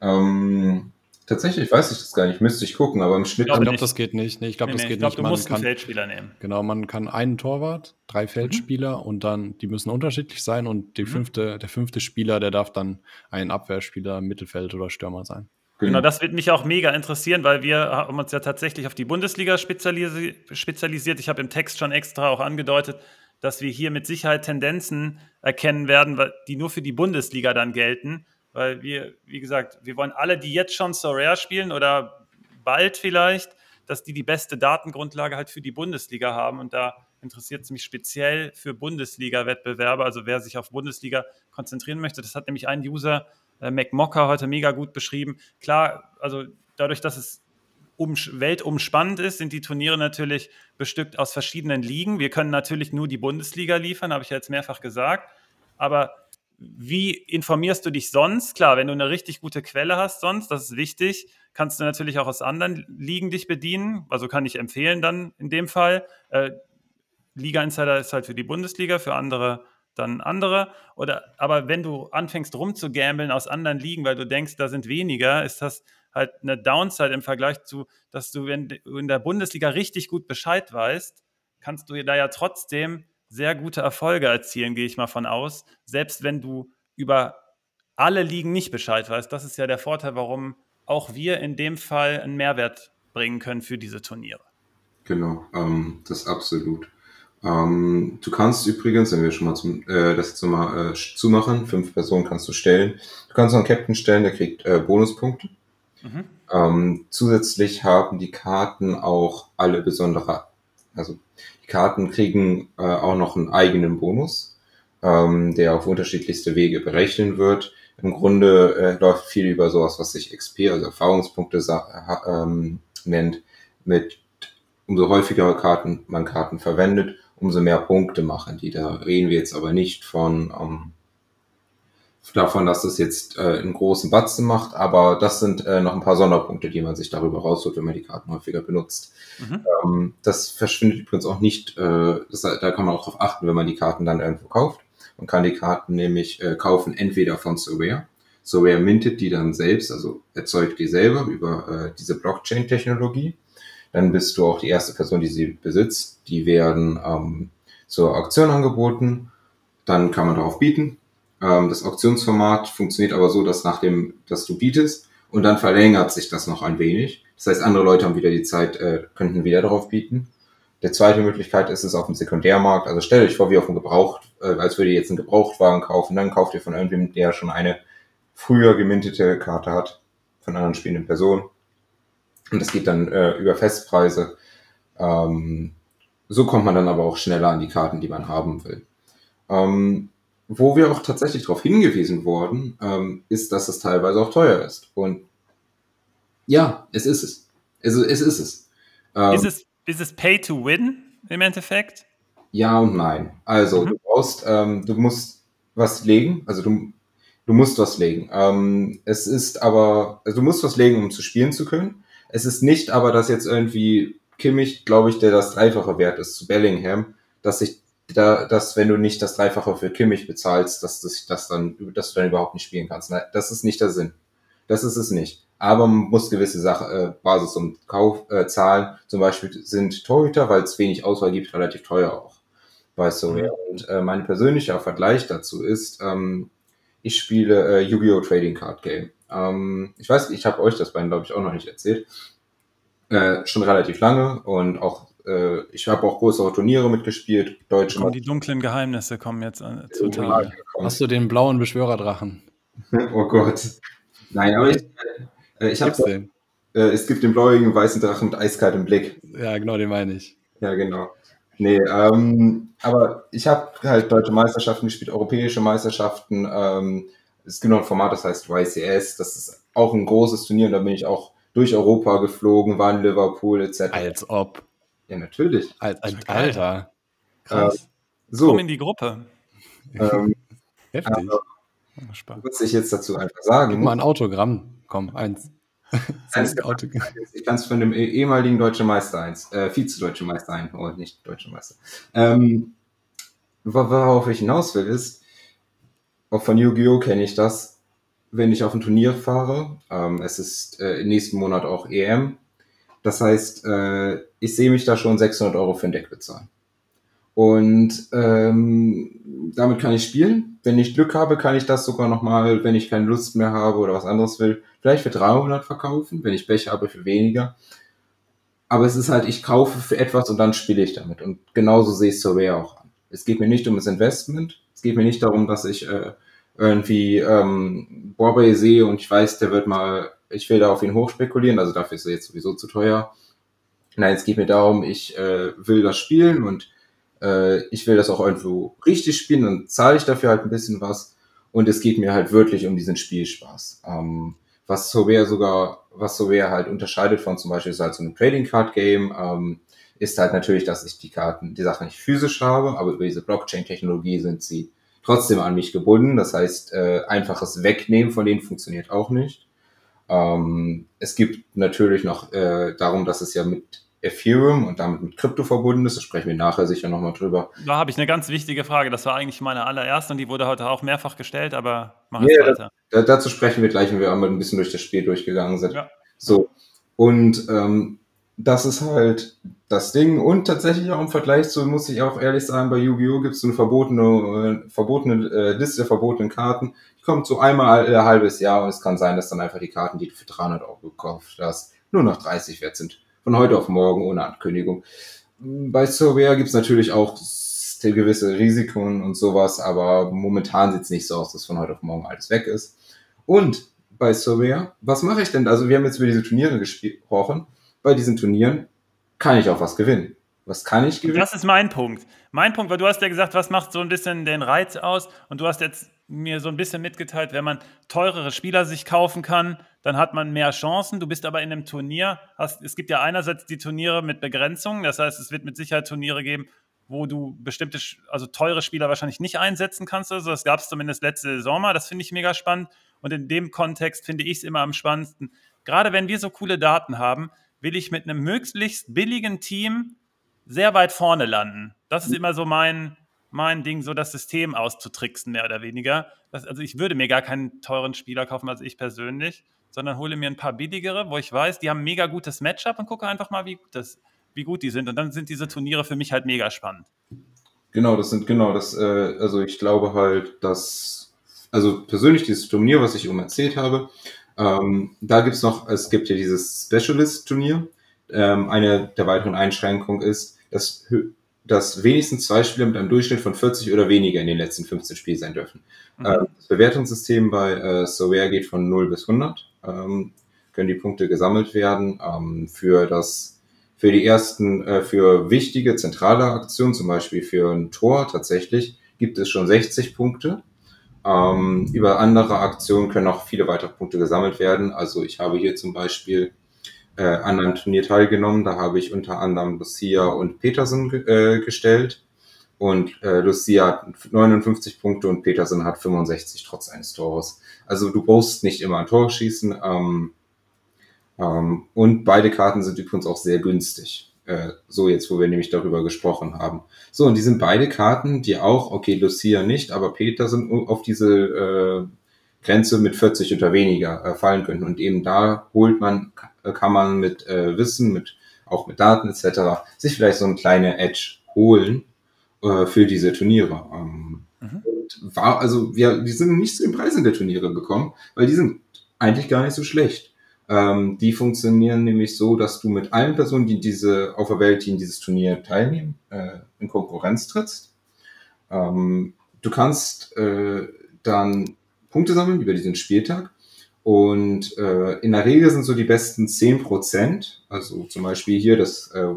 Ähm, tatsächlich weiß ich das gar nicht, müsste ich gucken, aber im Schnitt Ich Glaube das geht nicht. Nee, ich glaube, Nee, das nee, geht ich glaube, nicht. du Man musst einen kann, Feldspieler nehmen. genau, man kann einen Torwart, drei Feldspieler und dann, die müssen unterschiedlich sein und die Mhm. fünfte, der fünfte Spieler, der darf dann ein Abwehrspieler, Mittelfeld oder Stürmer sein. Genau, das wird mich auch mega interessieren, weil wir haben uns ja tatsächlich auf die Bundesliga spezialisi spezialisiert. Ich habe im Text schon extra auch angedeutet, dass wir hier mit Sicherheit Tendenzen erkennen werden, die nur für die Bundesliga dann gelten. Weil wir, wie gesagt, wir wollen alle, die jetzt schon so rare spielen oder bald vielleicht, dass die die beste Datengrundlage halt für die Bundesliga haben. Und da interessiert es mich speziell für Bundesliga-Wettbewerbe, also wer sich auf Bundesliga konzentrieren möchte. Das hat nämlich ein User, äh, McMocker, heute mega gut beschrieben. Klar, also dadurch, dass es um, weltumspannend ist, sind die Turniere natürlich bestückt aus verschiedenen Ligen. Wir können natürlich nur die Bundesliga liefern, habe ich ja jetzt mehrfach gesagt. Aber wie informierst du dich sonst? Klar, wenn du eine richtig gute Quelle hast sonst, das ist wichtig, kannst du natürlich auch aus anderen Ligen dich bedienen. Also kann ich empfehlen dann in dem Fall. Äh, Liga Insider ist halt für die Bundesliga, für andere dann andere. Oder, aber wenn du anfängst rumzugambeln aus anderen Ligen, weil du denkst, da sind weniger, ist das halt eine Downside im Vergleich zu, dass du, wenn du in der Bundesliga richtig gut Bescheid weißt, kannst du da ja trotzdem sehr gute Erfolge erzielen, gehe ich mal von aus. Selbst wenn du über alle Ligen nicht Bescheid weißt. Das ist ja der Vorteil, warum auch wir in dem Fall einen Mehrwert bringen können für diese Turniere. Genau, ähm, das absolut. Ähm, du kannst übrigens, wenn wir schon mal zum, äh, das jetzt nochmal äh, zumachen, fünf Personen kannst du stellen. Du kannst noch einen Captain stellen, der kriegt äh, Bonuspunkte. Mhm. Ähm, zusätzlich haben die Karten auch alle besondere, also die Karten kriegen äh, auch noch einen eigenen Bonus, ähm, der auf unterschiedlichste Wege berechnen wird. Im Grunde äh, läuft viel über sowas, was sich XP, also Erfahrungspunkte ähm, nennt. Mit umso häufiger Karten man Karten verwendet, umso mehr Punkte machen die. Da reden wir jetzt aber nicht von, ähm, davon, dass das jetzt äh, einen großen Batzen macht, aber das sind äh, noch ein paar Sonderpunkte, die man sich darüber rausholt, wenn man die Karten häufiger benutzt. Mhm. Ähm, das verschwindet übrigens auch nicht, äh, das, da kann man auch darauf achten, wenn man die Karten dann irgendwo kauft. Man kann die Karten nämlich äh, kaufen entweder von Surveyor. Surveyor mintet die dann selbst, also erzeugt die selber über äh, diese Blockchain-Technologie. Dann bist du auch die erste Person, die sie besitzt. Die werden ähm, zur Auktion angeboten. Dann kann man darauf bieten. Ähm, das Auktionsformat funktioniert aber so, dass nachdem, dass du bietest und dann verlängert sich das noch ein wenig. Das heißt, andere Leute haben wieder die Zeit, äh, könnten wieder darauf bieten. Der zweite Möglichkeit ist es auf dem Sekundärmarkt. Also stell euch vor, wie auf dem Gebraucht, äh, als würde ihr jetzt einen Gebrauchtwagen kaufen, dann kauft ihr von irgendwem, der schon eine früher gemintete Karte hat, von anderen spielenden Person. Und das geht dann äh, über Festpreise. Ähm, so kommt man dann aber auch schneller an die Karten, die man haben will. Ähm, wo wir auch tatsächlich darauf hingewiesen wurden, ähm, ist, dass es teilweise auch teuer ist. Und ja, es ist es. Also es ist es. Ähm, ist es. Ist es Pay to Win im Endeffekt? Ja und nein. Also mhm. du brauchst, ähm, du musst was legen, also du, du musst was legen. Ähm, es ist aber, also du musst was legen, um zu spielen zu können. Es ist nicht aber, dass jetzt irgendwie Kimmich, glaube ich, der das Dreifache wert ist zu Bellingham, dass sich da, dass wenn du nicht das Dreifache für Kimmich bezahlst, dass, das, das dann, dass du dann überhaupt nicht spielen kannst. Nein, das ist nicht der Sinn. Das ist es nicht. Aber man muss gewisse Sachen, äh, Basis und Kauf äh, zahlen. Zum Beispiel sind Torhüter, weil es wenig Auswahl gibt, relativ teuer auch bei Soraya. Mhm. Und äh, mein persönlicher Vergleich dazu ist, ähm, ich spiele äh, Yu-Gi-Oh! Trading Card Game. Ähm, ich weiß, ich habe euch das beiden, glaube ich, auch noch nicht erzählt. Äh, schon relativ lange und auch äh, ich habe auch größere Turniere mitgespielt. Deutsche kommen die dunklen Geheimnisse kommen jetzt an, zutage. Hast du den blauen Beschwörerdrachen? [laughs] oh Gott. Nein, aber ich, äh, ich habe den. Äh, es gibt den blauigen weißen Drachen mit eiskaltem Blick. Ja, genau, den meine ich. Ja, genau. Nee, ähm, aber ich habe halt deutsche Meisterschaften gespielt, europäische Meisterschaften. Ähm, es gibt noch ein Format, das heißt YCS. Das ist auch ein großes Turnier und da bin ich auch durch Europa geflogen, war in Liverpool etc. Als ob. Ja, natürlich. Als, als Alter. Krass. Äh, so. Komm in die Gruppe. Ähm, [laughs] Heftig. was ich jetzt dazu einfach sagen Gib mal ein Autogramm. Komm, eins. [laughs] eins Autogramm. Ich kann es von dem eh, ehemaligen deutschen Meister eins, äh, Vize-deutschen Meister ein, oh, nicht deutscher Meister. Ähm, worauf ich hinaus will, ist, auch von Yu-Gi-Oh! kenne ich das, wenn ich auf ein Turnier fahre. Ähm, es ist äh, im nächsten Monat auch EM das heißt, äh, ich sehe mich da schon 600 Euro für ein Deck bezahlen. Und ähm, damit kann ich spielen. Wenn ich Glück habe, kann ich das sogar nochmal, wenn ich keine Lust mehr habe oder was anderes will, vielleicht für 300 verkaufen. Wenn ich Pech habe, für weniger. Aber es ist halt, ich kaufe für etwas und dann spiele ich damit. Und genauso sehe ich Survey auch an. Es geht mir nicht um das Investment. Es geht mir nicht darum, dass ich äh, irgendwie ähm, Borbay sehe und ich weiß, der wird mal ich will da auf ihn hochspekulieren, also dafür ist er jetzt sowieso zu teuer. Nein, es geht mir darum, ich äh, will das spielen und äh, ich will das auch irgendwo richtig spielen, dann zahle ich dafür halt ein bisschen was. Und es geht mir halt wirklich um diesen Spielspaß. Ähm, was Sobea sogar, was Sobea halt unterscheidet von zum Beispiel halt so einem Trading Card Game, ähm, ist halt natürlich, dass ich die Karten, die Sachen nicht physisch habe, aber über diese Blockchain-Technologie sind sie trotzdem an mich gebunden. Das heißt, äh, einfaches Wegnehmen von denen funktioniert auch nicht. Ähm, es gibt natürlich noch äh, darum, dass es ja mit Ethereum und damit mit Krypto verbunden ist. Da sprechen wir nachher sicher nochmal drüber. Da habe ich eine ganz wichtige Frage. Das war eigentlich meine allererste und die wurde heute auch mehrfach gestellt, aber machen wir weiter. Da, dazu sprechen wir gleich, wenn wir einmal ein bisschen durch das Spiel durchgegangen sind. Ja. So. Und ähm, das ist halt das Ding. Und tatsächlich auch im Vergleich zu, muss ich auch ehrlich sagen, bei Yu-Gi-Oh! gibt es eine verbotene, äh, verbotene äh, Liste der verbotenen Karten kommt so einmal ein halbes Jahr und es kann sein, dass dann einfach die Karten, die du für 300 Euro gekauft hast, nur noch 30 wert sind. Von heute auf morgen ohne Ankündigung. Bei Surveyor gibt es natürlich auch gewisse Risiken und sowas, aber momentan sieht es nicht so aus, dass von heute auf morgen alles weg ist. Und bei Surveyor, was mache ich denn? Also wir haben jetzt über diese Turniere gesprochen. Bei diesen Turnieren kann ich auch was gewinnen. Was kann ich gewinnen? Das ist mein Punkt. Mein Punkt, weil du hast ja gesagt, was macht so ein bisschen den Reiz aus? Und du hast jetzt mir so ein bisschen mitgeteilt, wenn man teurere Spieler sich kaufen kann, dann hat man mehr Chancen. Du bist aber in einem Turnier, hast, es gibt ja einerseits die Turniere mit Begrenzungen, das heißt, es wird mit Sicherheit Turniere geben, wo du bestimmte, also teure Spieler wahrscheinlich nicht einsetzen kannst. Also das gab es zumindest letzte Saison mal. Das finde ich mega spannend. Und in dem Kontext finde ich es immer am spannendsten. Gerade wenn wir so coole Daten haben, will ich mit einem möglichst billigen Team sehr weit vorne landen. Das ist immer so mein, mein Ding, so das System auszutricksen, mehr oder weniger. Das, also ich würde mir gar keinen teuren Spieler kaufen, als ich persönlich, sondern hole mir ein paar billigere, wo ich weiß, die haben ein mega gutes Matchup und gucke einfach mal, wie gut, das, wie gut die sind. Und dann sind diese Turniere für mich halt mega spannend. Genau, das sind genau das, äh, also ich glaube halt, dass, also persönlich dieses Turnier, was ich eben erzählt habe, ähm, da gibt es noch, es gibt ja dieses Specialist-Turnier. Ähm, eine der weiteren Einschränkungen ist, dass, dass wenigstens zwei Spieler mit einem Durchschnitt von 40 oder weniger in den letzten 15 Spielen sein dürfen. Mhm. Ähm, das Bewertungssystem bei äh, Soware geht von 0 bis 100. Ähm, können die Punkte gesammelt werden. Ähm, für das für die ersten, äh, für wichtige zentrale Aktionen, zum Beispiel für ein Tor tatsächlich, gibt es schon 60 Punkte. Ähm, über andere Aktionen können auch viele weitere Punkte gesammelt werden. Also ich habe hier zum Beispiel äh, an einem Turnier teilgenommen. Da habe ich unter anderem Lucia und Petersen äh, gestellt. Und äh, Lucia hat 59 Punkte und Petersen hat 65 trotz eines Tores. Also du brauchst nicht immer ein Tor schießen. Ähm, ähm, und beide Karten sind übrigens auch sehr günstig. Äh, so jetzt, wo wir nämlich darüber gesprochen haben. So, und die sind beide Karten, die auch, okay, Lucia nicht, aber Petersen auf diese äh, Grenze mit 40 oder weniger äh, fallen können. Und eben da holt man, kann man mit äh, Wissen, mit auch mit Daten etc. sich vielleicht so eine kleine Edge holen äh, für diese Turniere. Ähm, mhm. war, also wir, die sind nicht zu den Preisen der Turniere gekommen, weil die sind eigentlich gar nicht so schlecht. Ähm, die funktionieren nämlich so, dass du mit allen Personen, die diese auf der Welt, die in dieses Turnier teilnehmen, äh, in Konkurrenz trittst. Ähm, du kannst äh, dann Punkte sammeln über diesen Spieltag. Und äh, in der Regel sind so die besten 10%, also zum Beispiel hier das, äh,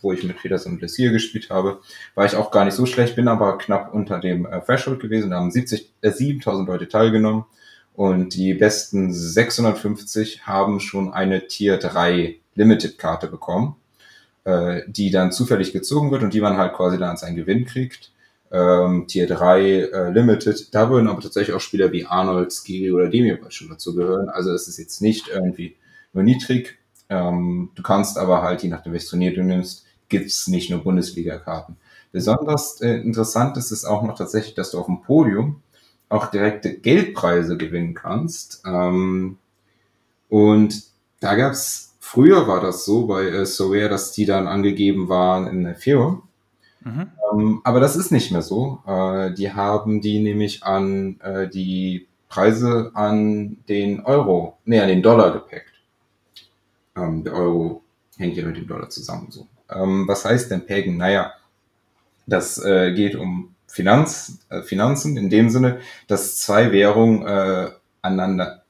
wo ich mit Peterson und Lessier gespielt habe, war ich auch gar nicht so schlecht, bin aber knapp unter dem äh, Threshold gewesen. Da haben 70, äh, 7000 Leute teilgenommen und die besten 650 haben schon eine Tier 3 Limited-Karte bekommen, äh, die dann zufällig gezogen wird und die man halt quasi dann als einen Gewinn kriegt ähm, Tier 3 äh, Limited. Da würden aber tatsächlich auch Spieler wie Arnold, Skiri oder Demirbay schon dazu gehören. Also es ist jetzt nicht irgendwie nur niedrig. Ähm, du kannst aber halt, je nachdem welches Turnier du nimmst, gibt's nicht nur Bundesliga-Karten. Besonders äh, interessant ist es auch noch tatsächlich, dass du auf dem Podium auch direkte Geldpreise gewinnen kannst. Ähm, und da gab's früher war das so bei äh, Soware, dass die dann angegeben waren in Ethereum. Mhm. Ähm, aber das ist nicht mehr so. Äh, die haben die nämlich an äh, die Preise an den Euro, nee, an den Dollar gepackt. Ähm, der Euro hängt ja mit dem Dollar zusammen so. Ähm, was heißt denn peggen? Naja, das äh, geht um Finanz, äh, Finanzen in dem Sinne, dass zwei Währungen äh, aneinander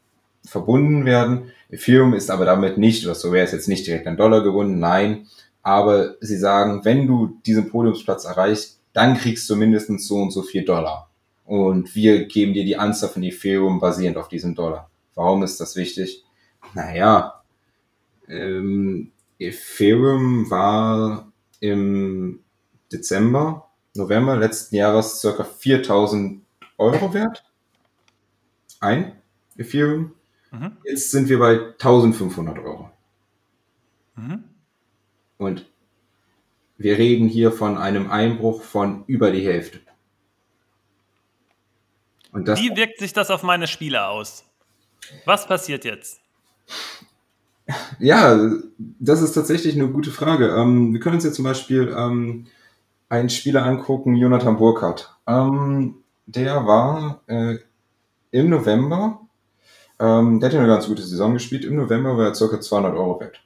verbunden werden. Ethereum ist aber damit nicht, oder so wäre es jetzt nicht direkt an Dollar gebunden, nein, aber sie sagen, wenn du diesen Podiumsplatz erreichst, dann kriegst du mindestens so und so viel Dollar. Und wir geben dir die Anzahl von Ethereum basierend auf diesem Dollar. Warum ist das wichtig? Naja, ähm, Ethereum war im Dezember, November letzten Jahres circa 4000 Euro wert. Ein Ethereum. Mhm. Jetzt sind wir bei 1500 Euro. Mhm. Und wir reden hier von einem Einbruch von über die Hälfte. Wie wirkt sich das auf meine Spieler aus? Was passiert jetzt? Ja, das ist tatsächlich eine gute Frage. Ähm, wir können uns jetzt zum Beispiel ähm, einen Spieler angucken, Jonathan Burkhardt. Ähm, der war äh, im November, ähm, der hat ja eine ganz gute Saison gespielt. Im November war er ca. 200 Euro wert.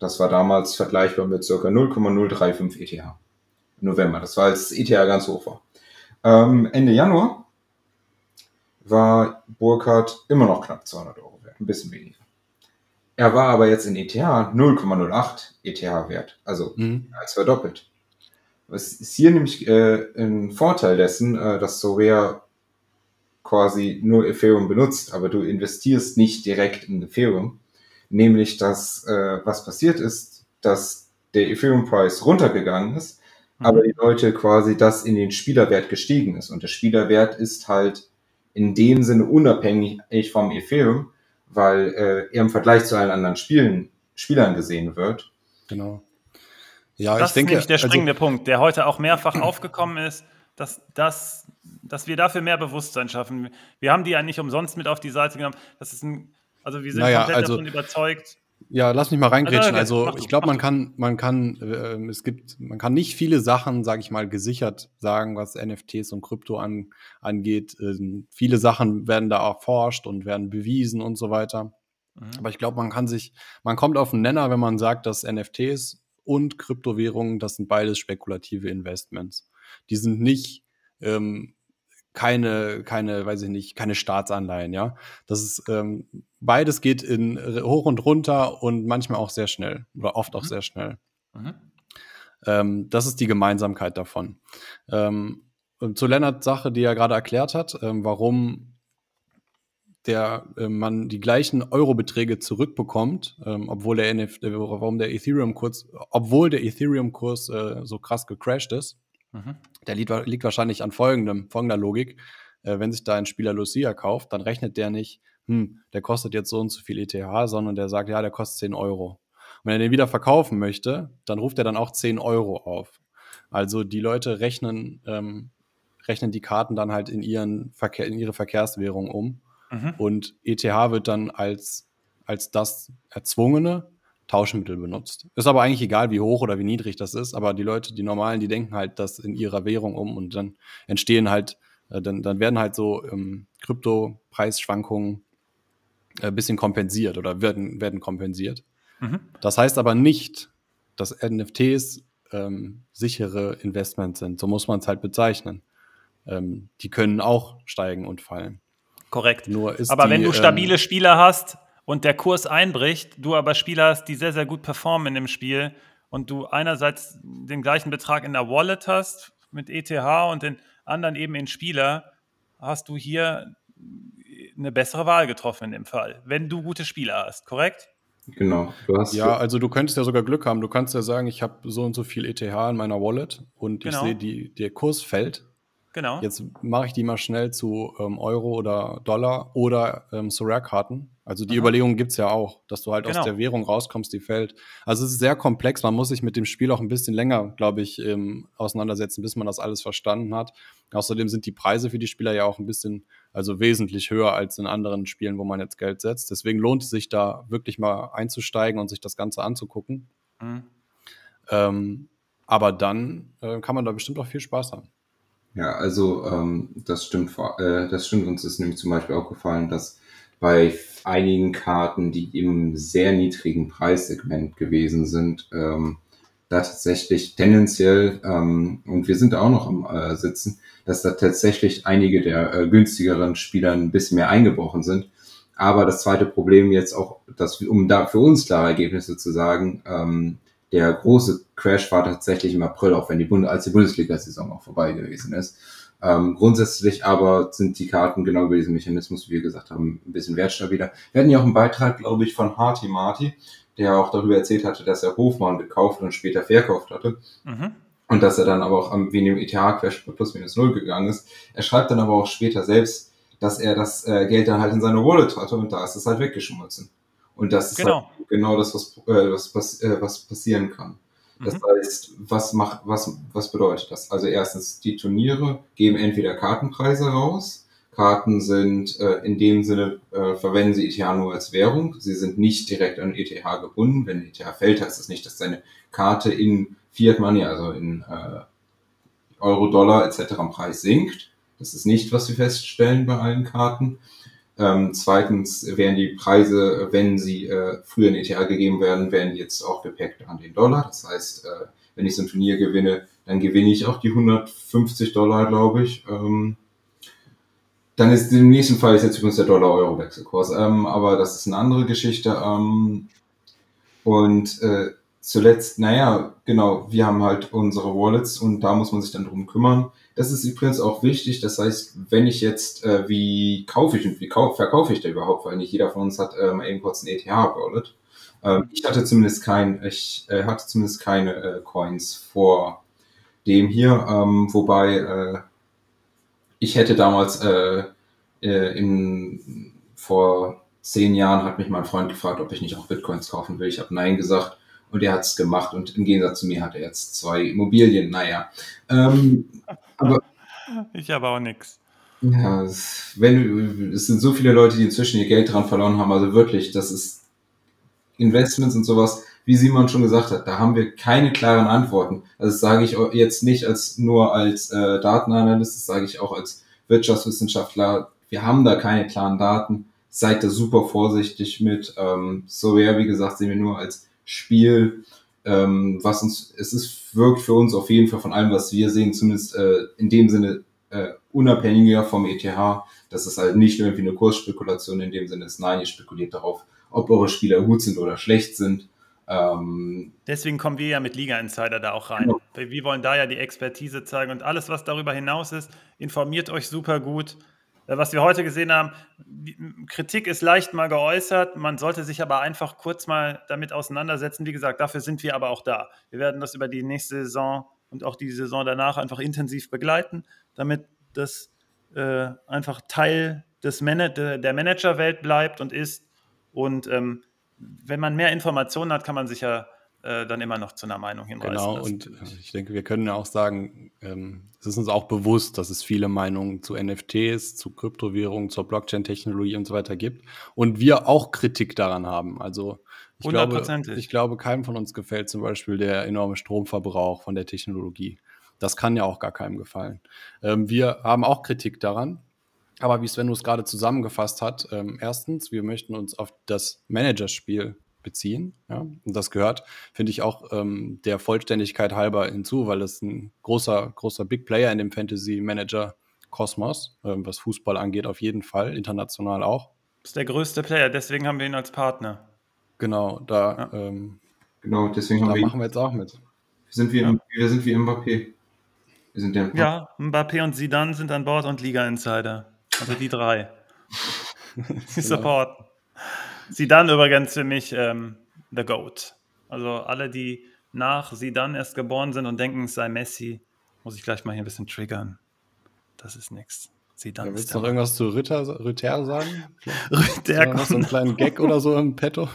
Das war damals vergleichbar mit ca. 0,035 ETH. November. Das war, als ETH ganz hoch war. Ähm, Ende Januar war Burkhardt immer noch knapp 200 Euro wert. Ein bisschen weniger. Er war aber jetzt in ETH 0,08 ETH wert. Also mhm. als verdoppelt. Was ist hier nämlich äh, ein Vorteil dessen, äh, dass Soraya quasi nur Ethereum benutzt, aber du investierst nicht direkt in Ethereum, nämlich dass äh, was passiert ist, dass der Ethereum Price runtergegangen ist, aber die Leute quasi das in den Spielerwert gestiegen ist. Und der Spielerwert ist halt in dem Sinne unabhängig vom Ethereum, weil äh, er im Vergleich zu allen anderen Spielen, Spielern gesehen wird. Genau. Ja, das ich denke, ist nämlich der also- springende Punkt, der heute auch mehrfach aufgekommen ist, dass, dass, dass wir dafür mehr Bewusstsein schaffen. Wir haben die ja nicht umsonst mit auf die Seite genommen. Das ist ein, also wir sind Naja, komplett also- davon überzeugt. Ja, lass mich mal reingrätschen. Also, okay, Also du, ich glaube, man kann, man kann, äh, es gibt, man kann nicht viele Sachen, sage ich mal, gesichert sagen, was NFTs und Krypto an, angeht. Ähm, viele Sachen werden da erforscht und werden bewiesen und so weiter. Mhm. Aber ich glaube, man kann sich, man kommt auf einen Nenner, wenn man sagt, dass NFTs und Kryptowährungen, das sind beides spekulative Investments. Die sind nicht ähm, keine, keine, weiß ich nicht, keine Staatsanleihen, ja. Das ist ähm, beides geht in r- hoch und runter und manchmal auch sehr schnell oder oft auch Mhm. sehr schnell. Mhm. Ähm, das ist die Gemeinsamkeit davon. Ähm, zu Lennarts Sache, die er gerade erklärt hat, ähm, warum der äh, man die gleichen Eurobeträge zurückbekommt, ähm, obwohl der NFT, äh, warum der Ethereum-Kurs, obwohl der Ethereum-Kurs äh, so krass gecrashed ist, Mhm. der liegt, liegt wahrscheinlich an folgendem, folgender Logik. Äh, wenn sich da ein Spieler Lucia kauft, dann rechnet der nicht, hm, der kostet jetzt so und so viel ETH, sondern der sagt, ja, der kostet 10 Euro. Und wenn er den wieder verkaufen möchte, dann ruft er dann auch 10 Euro auf. Also die Leute rechnen, ähm, rechnen die Karten dann halt in, ihren Verkehr, in ihre Verkehrswährung um. Mhm. Und ETH wird dann als, als das erzwungene Tauschmittel benutzt. Ist aber eigentlich egal, wie hoch oder wie niedrig das ist, aber die Leute, die Normalen, die denken halt das in ihrer Währung um und dann entstehen halt, äh, dann, dann werden halt so ähm, Krypto-Preisschwankungen ein bisschen kompensiert oder werden, werden kompensiert. Mhm. Das heißt aber nicht, dass NFTs ähm, sichere Investments sind. So muss man es halt bezeichnen. Ähm, die können auch steigen und fallen. Korrekt. Nur ist aber die, wenn du ähm, stabile Spieler hast und der Kurs einbricht, du aber Spieler hast, die sehr, sehr gut performen in dem Spiel und du einerseits den gleichen Betrag in der Wallet hast mit ETH und den anderen eben in Spieler, hast du hier eine bessere Wahl getroffen in dem Fall, wenn du gute Spieler hast, korrekt? Genau. Du hast Ja, also du könntest ja sogar Glück haben. Du kannst ja sagen, ich habe so und so viel ETH in meiner Wallet und Genau. ich sehe, die, der Kurs fällt. Genau. Jetzt mache ich die mal schnell zu ähm, Euro oder Dollar oder ähm, Sorare-Karten. Also die Aha. Überlegung gibt's ja auch, dass du halt Genau. aus der Währung rauskommst, die fällt. Also es ist sehr komplex. Man muss sich mit dem Spiel auch ein bisschen länger, glaube ich, ähm, auseinandersetzen, bis man das alles verstanden hat. Außerdem sind die Preise für die Spieler ja auch ein bisschen, also wesentlich höher als in anderen Spielen, wo man jetzt Geld setzt. Deswegen lohnt es sich da wirklich mal einzusteigen und sich das Ganze anzugucken. Mhm. Ähm, aber dann äh, kann man da bestimmt auch viel Spaß haben. Ja, also ähm, das stimmt. Äh, das stimmt. Uns ist nämlich zum Beispiel aufgefallen, dass bei einigen Karten, die im sehr niedrigen Preissegment gewesen sind, ähm, da tatsächlich tendenziell ähm, und wir sind da auch noch am äh, Sitzen, dass da tatsächlich einige der äh, günstigeren Spieler ein bisschen mehr eingebrochen sind. Aber das zweite Problem jetzt auch, dass um da für uns klare Ergebnisse zu sagen, ähm, der große Crash war tatsächlich im April, auch wenn die Bund als die Bundesliga-Saison auch vorbei gewesen ist. Ähm, grundsätzlich aber sind die Karten genau über diesen Mechanismus, wie wir gesagt haben, ein bisschen wertstabiler. Wir hatten ja auch einen Beitrag, glaube ich, von Harty Marty, der auch darüber erzählt hatte, dass er Hofmann gekauft und später verkauft hatte. Mhm. Und dass er dann aber auch am, dem ETH-Crash plus minus null gegangen ist. Er schreibt dann aber auch später selbst, dass er das äh, Geld dann halt in seine Wallet hatte und da ist es halt weggeschmolzen. Und das ist Genau. halt genau das, was, äh, was, pass äh, was passieren kann. Das Mhm. heißt, was macht, was, was bedeutet das? Also erstens, die Turniere geben entweder Kartenpreise raus. Karten sind äh, in dem Sinne, äh, verwenden sie ETH nur als Währung. Sie sind nicht direkt an ETH gebunden. Wenn ETH fällt, heißt das nicht, dass deine Karte in Fiat Money, also in äh, Euro, Dollar etc. im Preis sinkt. Das ist nicht, was wir feststellen bei allen Karten. Ähm, zweitens werden die Preise, wenn sie äh, früher in ETH gegeben werden, werden jetzt auch gepackt an den Dollar. Das heißt, äh, wenn ich so ein Turnier gewinne, dann gewinne ich auch die 150 Dollar, glaube ich. Ähm, dann ist im nächsten Fall ist jetzt übrigens der Dollar-Euro-Wechselkurs, ähm, aber das ist eine andere Geschichte. Ähm, und äh, zuletzt, naja, genau, wir haben halt unsere Wallets und da muss man sich dann drum kümmern. Das ist übrigens auch wichtig. Das heißt, wenn ich jetzt, äh, wie kaufe ich und wie kau verkaufe ich da überhaupt, weil nicht jeder von uns hat äh, mal eben kurz ein ETH-Wallet. Ähm, ich hatte zumindest kein, ich äh, hatte zumindest keine äh, Coins vor dem hier, ähm, wobei äh, ich hätte damals äh, äh, in, vor zehn Jahren hat mich mein Freund gefragt, ob ich nicht auch Bitcoins kaufen will. Ich habe Nein gesagt und er hat es gemacht und im Gegensatz zu mir hat er jetzt zwei Immobilien. Naja, ähm, aber ich habe auch nichts. Ja, wenn, es sind so viele Leute, die inzwischen ihr Geld dran verloren haben. Also wirklich, das ist Investments und sowas, wie Simon schon gesagt hat, da haben wir keine klaren Antworten. Also das sage ich jetzt nicht als nur als äh, Datenanalyst, das sage ich auch als Wirtschaftswissenschaftler. Wir haben da keine klaren Daten. Seid da super vorsichtig mit. Ähm, so ja, wie gesagt, sehen wir nur als Spiel, ähm, was uns, es ist, wirkt für uns auf jeden Fall von allem, was wir sehen, zumindest äh, in dem Sinne äh, unabhängiger vom ETH. Das ist halt nicht irgendwie eine Kursspekulation in dem Sinne ist, nein, ihr spekuliert darauf, ob eure Spieler gut sind oder schlecht sind. Ähm, Deswegen kommen wir ja mit Liga Insider da auch rein. Genau. Wir wollen da ja die Expertise zeigen und alles, was darüber hinaus ist, informiert euch super gut. Äh, was wir heute gesehen haben, Kritik ist leicht mal geäußert, man sollte sich aber einfach kurz mal damit auseinandersetzen. Wie gesagt, dafür sind wir aber auch da. Wir werden das über die nächste Saison und auch die Saison danach einfach intensiv begleiten, damit das äh, einfach Teil des Man der Managerwelt bleibt und ist. Und ähm, wenn man mehr Informationen hat, kann man sich ja äh, dann immer noch zu einer Meinung hinreißen. Genau, und äh, ich denke, wir können ja auch sagen, ähm, es ist uns auch bewusst, dass es viele Meinungen zu NFTs, zu Kryptowährungen, zur Blockchain-Technologie und so weiter gibt. Und wir auch Kritik daran haben. Also ich glaube, ich glaube, keinem von uns gefällt zum Beispiel der enorme Stromverbrauch von der Technologie. Das kann ja auch gar keinem gefallen. Ähm, wir haben auch Kritik daran. Aber wie Sven es gerade zusammengefasst hat, ähm, erstens, wir möchten uns auf das Managerspiel beziehen. Ja? Und das gehört, finde ich, auch ähm, der Vollständigkeit halber hinzu, weil das ein großer, großer Big Player in dem Fantasy Manager Kosmos, ähm, was Fußball angeht, auf jeden Fall, international auch. Das ist der größte Player, deswegen haben wir ihn als Partner. Genau, da, ja. ähm, genau, deswegen da wir machen wir jetzt auch mit. Wir sind wie, ja. wir sind wie Mbappé. Wir sind der ja, Mbappé und Zidane sind an Bord und Liga Insider. Also die drei. [laughs] die genau. supporten. Zidane übrigens für mich ähm, the GOAT. Also alle, die nach Zidane erst geboren sind und denken, es sei Messi, muss ich gleich mal hier ein bisschen triggern. Das ist nichts. Zidane ja, willst du noch irgendwas zu Ritter, Ritter sagen? [laughs] Ritter. Noch so einen kleinen Gag oder so im Petto?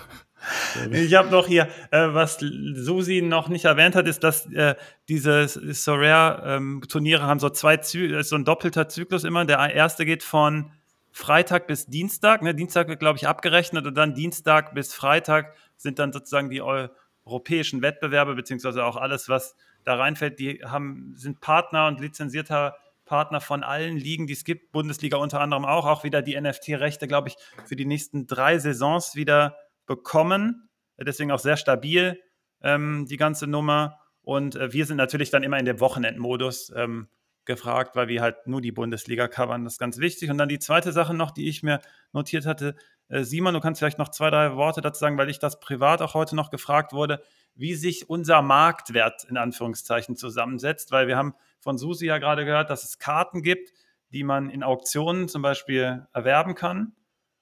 Ich habe noch hier, äh, was Susi noch nicht erwähnt hat, ist, dass äh, diese Sorare-Turniere ähm, haben so zwei Zy so ein doppelter Zyklus immer. Der erste geht von Freitag bis Dienstag. Ne? Dienstag wird, glaube ich, abgerechnet und dann Dienstag bis Freitag sind dann sozusagen die europäischen Wettbewerbe, beziehungsweise auch alles, was da reinfällt. Die haben, sind Partner und lizenzierter Partner von allen Ligen, die es gibt. Bundesliga unter anderem auch. Auch wieder die NFT-Rechte, glaube ich, für die nächsten drei Saisons wieder bekommen. Deswegen auch sehr stabil, ähm, die ganze Nummer. Und äh, wir sind natürlich dann immer in dem Wochenendmodus. Ähm, gefragt, weil wir halt nur die Bundesliga covern. Das ist ganz wichtig. Und dann die zweite Sache noch, die ich mir notiert hatte. Äh, Simon, du kannst vielleicht noch zwei, drei Worte dazu sagen, weil ich das privat auch heute noch gefragt wurde, wie sich unser Marktwert in Anführungszeichen zusammensetzt, weil wir haben von Susi ja gerade gehört, dass es Karten gibt, die man in Auktionen zum Beispiel erwerben kann.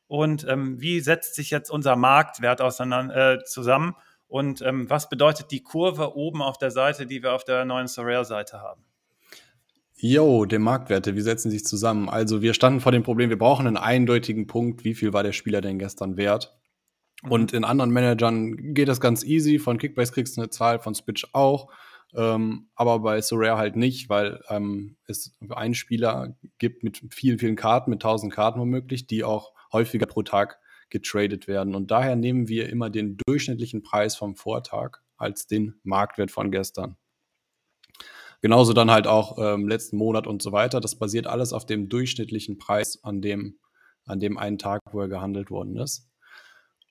Und ähm, wie setzt sich jetzt unser Marktwert auseinander, äh, zusammen? Und ähm, was bedeutet die Kurve oben auf der Seite, die wir auf der neuen Sorare-Seite haben? Jo, der Marktwerte, wie setzen sich zusammen? Also wir standen vor dem Problem, wir brauchen einen eindeutigen Punkt, wie viel war der Spieler denn gestern wert? Mhm. Und in anderen Managern geht das ganz easy. Von Kickbase kriegst du eine Zahl, von Spitch auch. Ähm, aber bei Sorare halt nicht, weil ähm, es einen Spieler gibt mit vielen, vielen Karten, mit 1000 Karten womöglich, die auch häufiger pro Tag getradet werden. Und daher nehmen wir immer den durchschnittlichen Preis vom Vortag als den Marktwert von gestern. Genauso dann halt auch ähm, letzten Monat und so weiter. Das basiert alles auf dem durchschnittlichen Preis an dem, an dem einen Tag, wo er gehandelt worden ist.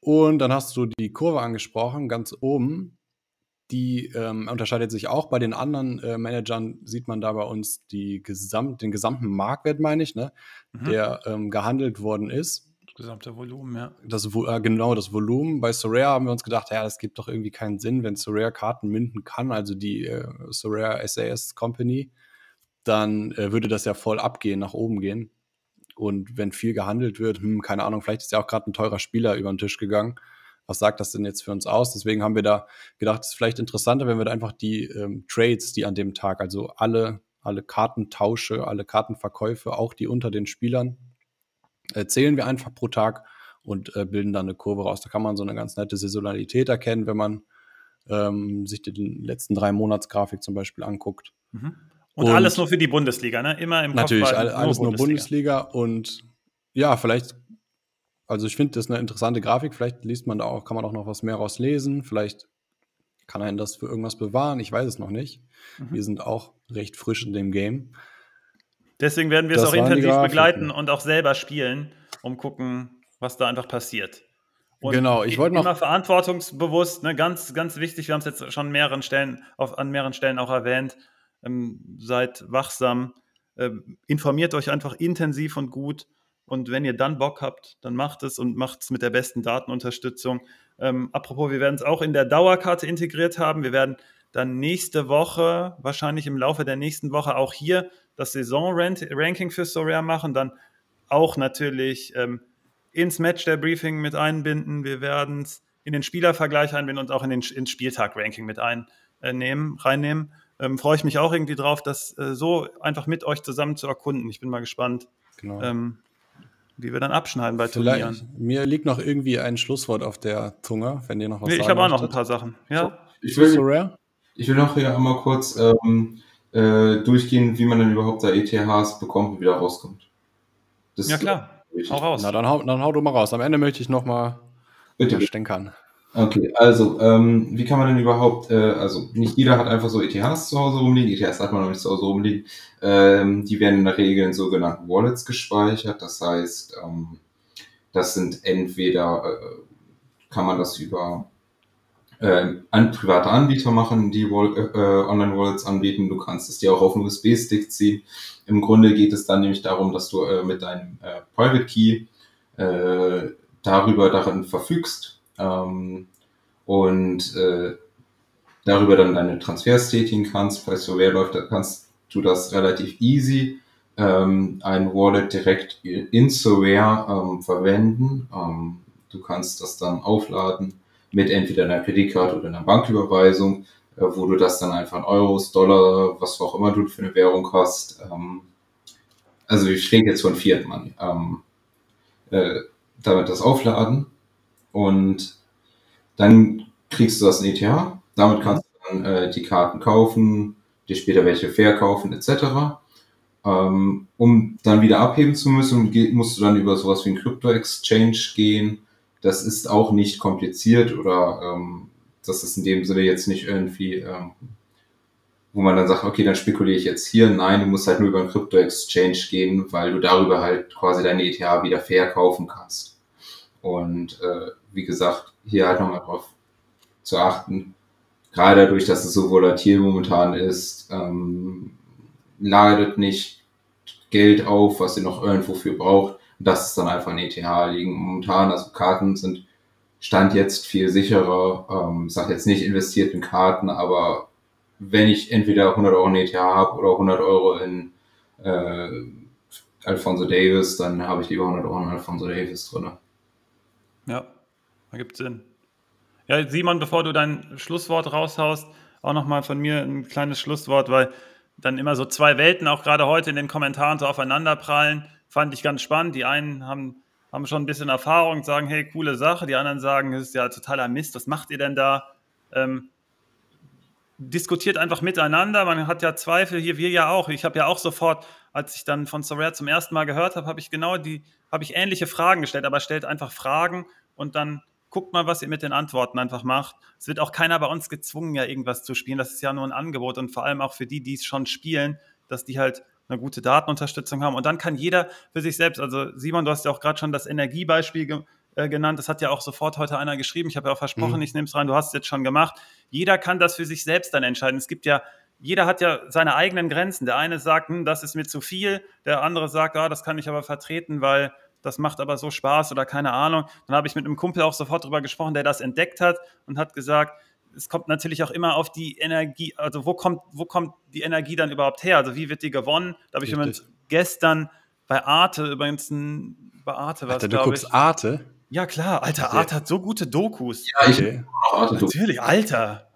Und dann hast du die Kurve angesprochen, ganz oben. Die ähm, unterscheidet sich auch. Bei den anderen äh, Managern sieht man da bei uns die Gesamt, den gesamten Marktwert, meine ich, ne, mhm. der ähm, gehandelt worden ist. Gesamte Volumen, ja. Das, äh, genau, das Volumen. Bei Sorare haben wir uns gedacht, ja, das gibt doch irgendwie keinen Sinn, wenn Sorare Karten minden kann, also die äh, Sorare SAS Company, dann äh, würde das ja voll abgehen, nach oben gehen. Und wenn viel gehandelt wird, hm, keine Ahnung, vielleicht ist ja auch gerade ein teurer Spieler über den Tisch gegangen. was sagt das denn jetzt für uns aus? Deswegen haben wir da gedacht, es ist vielleicht interessanter, wenn wir da einfach die ähm, Trades, die an dem Tag, also alle, alle Kartentausche, alle Kartenverkäufe, auch die unter den Spielern, zählen wir einfach pro Tag und äh, bilden dann eine Kurve raus. Da kann man so eine ganz nette Saisonalität erkennen, wenn man ähm, sich die letzten drei Monatsgrafik zum Beispiel anguckt. Mhm. Und, und, alles nur für die Bundesliga, ne? Immer im Natürlich, Kopf alles nur Bundesliga. nur Bundesliga und ja, vielleicht, also ich finde das eine interessante Grafik, vielleicht liest man da auch, kann man auch noch was mehr rauslesen, vielleicht kann einen das für irgendwas bewahren, ich weiß es noch nicht. Mhm. Wir sind auch recht frisch in dem Game. Deswegen werden wir das es auch intensiv begleiten und auch selber spielen, um gucken, was da einfach passiert. Und genau, ich wollte noch. Immer verantwortungsbewusst, ne, ganz, ganz wichtig, wir haben es jetzt schon mehreren Stellen, auf, an mehreren Stellen auch erwähnt, ähm, seid wachsam, äh, informiert euch einfach intensiv und gut. Und wenn ihr dann Bock habt, dann macht es und macht es mit der besten Datenunterstützung. Ähm, apropos, wir werden es auch in der Dauerkarte integriert haben. Wir werden dann nächste Woche, wahrscheinlich im Laufe der nächsten Woche, auch hier das Saison-Ranking für Sorare machen. Dann auch natürlich ähm, ins Match der Briefing mit einbinden. Wir werden es in den Spielervergleich einbinden und auch in den, ins Spieltag-Ranking mit einnehmen, reinnehmen. Ähm, freue ich mich auch irgendwie drauf, das äh, so einfach mit euch zusammen zu erkunden. Ich bin mal gespannt, genau. ähm, wie wir dann abschneiden bei Vielleicht, Turnieren. Mir liegt noch irgendwie ein Schlusswort auf der Zunge, wenn ihr noch was nee, Ich habe auch noch ein paar Sachen. Ja. Ich will, so ich will noch hier einmal kurz ähm, äh, durchgehen, wie man dann überhaupt da ETHs bekommt und wieder rauskommt. Das ja, klar. Hau raus. Na, dann hau, dann hau du mal raus. Am Ende möchte ich noch mal Bitte. stänkern. Okay, also, ähm, wie kann man denn überhaupt, äh, also nicht jeder hat einfach so ETHs zu Hause rumliegen, ETHs hat man noch nicht zu Hause rumliegen. Ähm, die werden in der Regel in sogenannten Wallets gespeichert. Das heißt, ähm, das sind entweder, äh, kann man das über äh, an, private Anbieter machen, die Wall, äh, Online-Wallets anbieten. Du kannst es dir auch auf einen USB-Stick ziehen. Im Grunde geht es dann nämlich darum, dass du äh, mit deinem äh, Private Key äh, darüber darin verfügst ähm, und äh, darüber dann deine Transfers tätigen kannst. Bei Surveyor läuft, kannst du das relativ easy ähm, ein Wallet direkt in Surveyor ähm, verwenden. Ähm, du kannst das dann aufladen mit entweder einer Kreditkarte oder einer Banküberweisung, äh, wo du das dann einfach in Euros, Dollar, was auch immer du für eine Währung hast. Ähm, also ich rede jetzt von Fiat Money. Ähm, äh, damit das aufladen und dann kriegst du das in ETH. Damit kannst du dann äh, die Karten kaufen, dir später welche verkaufen etc. Ähm, um dann wieder abheben zu müssen, musst du dann über sowas wie ein Crypto-Exchange gehen das ist auch nicht kompliziert oder ähm, das ist in dem Sinne jetzt nicht irgendwie, ähm, wo man dann sagt, okay, dann spekuliere ich jetzt hier. Nein, du musst halt nur über einen Crypto-Exchange gehen, weil du darüber halt quasi deine ETH wieder verkaufen kannst. Und äh, wie gesagt, hier halt nochmal drauf zu achten. Gerade dadurch, dass es so volatil momentan ist, ähm, ladet nicht Geld auf, was ihr noch irgendwo für braucht das ist dann einfach ein ETH liegen. Momentan, also Karten sind Stand jetzt viel sicherer. Ähm, sag jetzt nicht investiert in Karten, aber wenn ich entweder 100 Euro in ETH habe oder 100 Euro in äh, Alfonso Davis, dann habe ich lieber 100 Euro in Alfonso Davis drin. Ja, ergibt Sinn. Ja, Simon, bevor du dein Schlusswort raushaust, auch nochmal von mir ein kleines Schlusswort, weil dann immer so zwei Welten auch gerade heute in den Kommentaren so aufeinander prallen fand ich ganz spannend. Die einen haben, haben schon ein bisschen Erfahrung, sagen, hey, coole Sache. Die anderen sagen, es ist ja totaler Mist, was macht ihr denn da? Ähm, diskutiert einfach miteinander. Man hat ja Zweifel, hier wir ja auch. Ich habe ja auch sofort, als ich dann von Sorare zum ersten Mal gehört habe, habe ich genau die, habe ich ähnliche Fragen gestellt, aber stellt einfach Fragen und dann guckt mal, was ihr mit den Antworten einfach macht. Es wird auch keiner bei uns gezwungen, ja irgendwas zu spielen. Das ist ja nur ein Angebot und vor allem auch für die, die es schon spielen, dass die halt eine gute Datenunterstützung haben. Und dann kann jeder für sich selbst, also Simon, du hast ja auch gerade schon das Energiebeispiel ge äh, genannt, das hat ja auch sofort heute einer geschrieben. Ich habe ja auch versprochen, mhm. ich nehme es rein, du hast es jetzt schon gemacht. Jeder kann das für sich selbst dann entscheiden. Es gibt ja jeder hat ja seine eigenen Grenzen. Der eine sagt, hm, das ist mir zu viel, der andere sagt, ah, das kann ich aber vertreten, weil das macht aber so Spaß oder keine Ahnung. Dann habe ich mit einem Kumpel auch sofort darüber gesprochen, der das entdeckt hat und hat gesagt, es kommt natürlich auch immer auf die Energie, also wo kommt, wo kommt die Energie dann überhaupt her? Also wie wird die gewonnen? Da habe ich übrigens gestern bei Arte übrigens ein, bei Arte was, Alter, du guckst ich. Arte? Ja, klar, Alter, Art hat so gute Dokus. Ja, ich Okay. Arte Natürlich, Alter.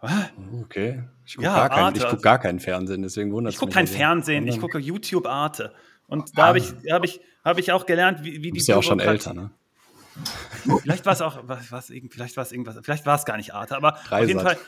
Okay. Ich gucke Ja, gar, kein, Arte, guck gar keinen Fernsehen, deswegen wundert Ich es gucke kein also. Fernsehen, ich gucke YouTube Arte. Und da habe ich, hab ich, hab ich auch gelernt, wie, wie Du die bist ja auch schon älter, ne? Vielleicht war es auch, was, was, vielleicht war es irgendwas, vielleicht war es gar nicht Arte, aber Dreisat. auf jeden Fall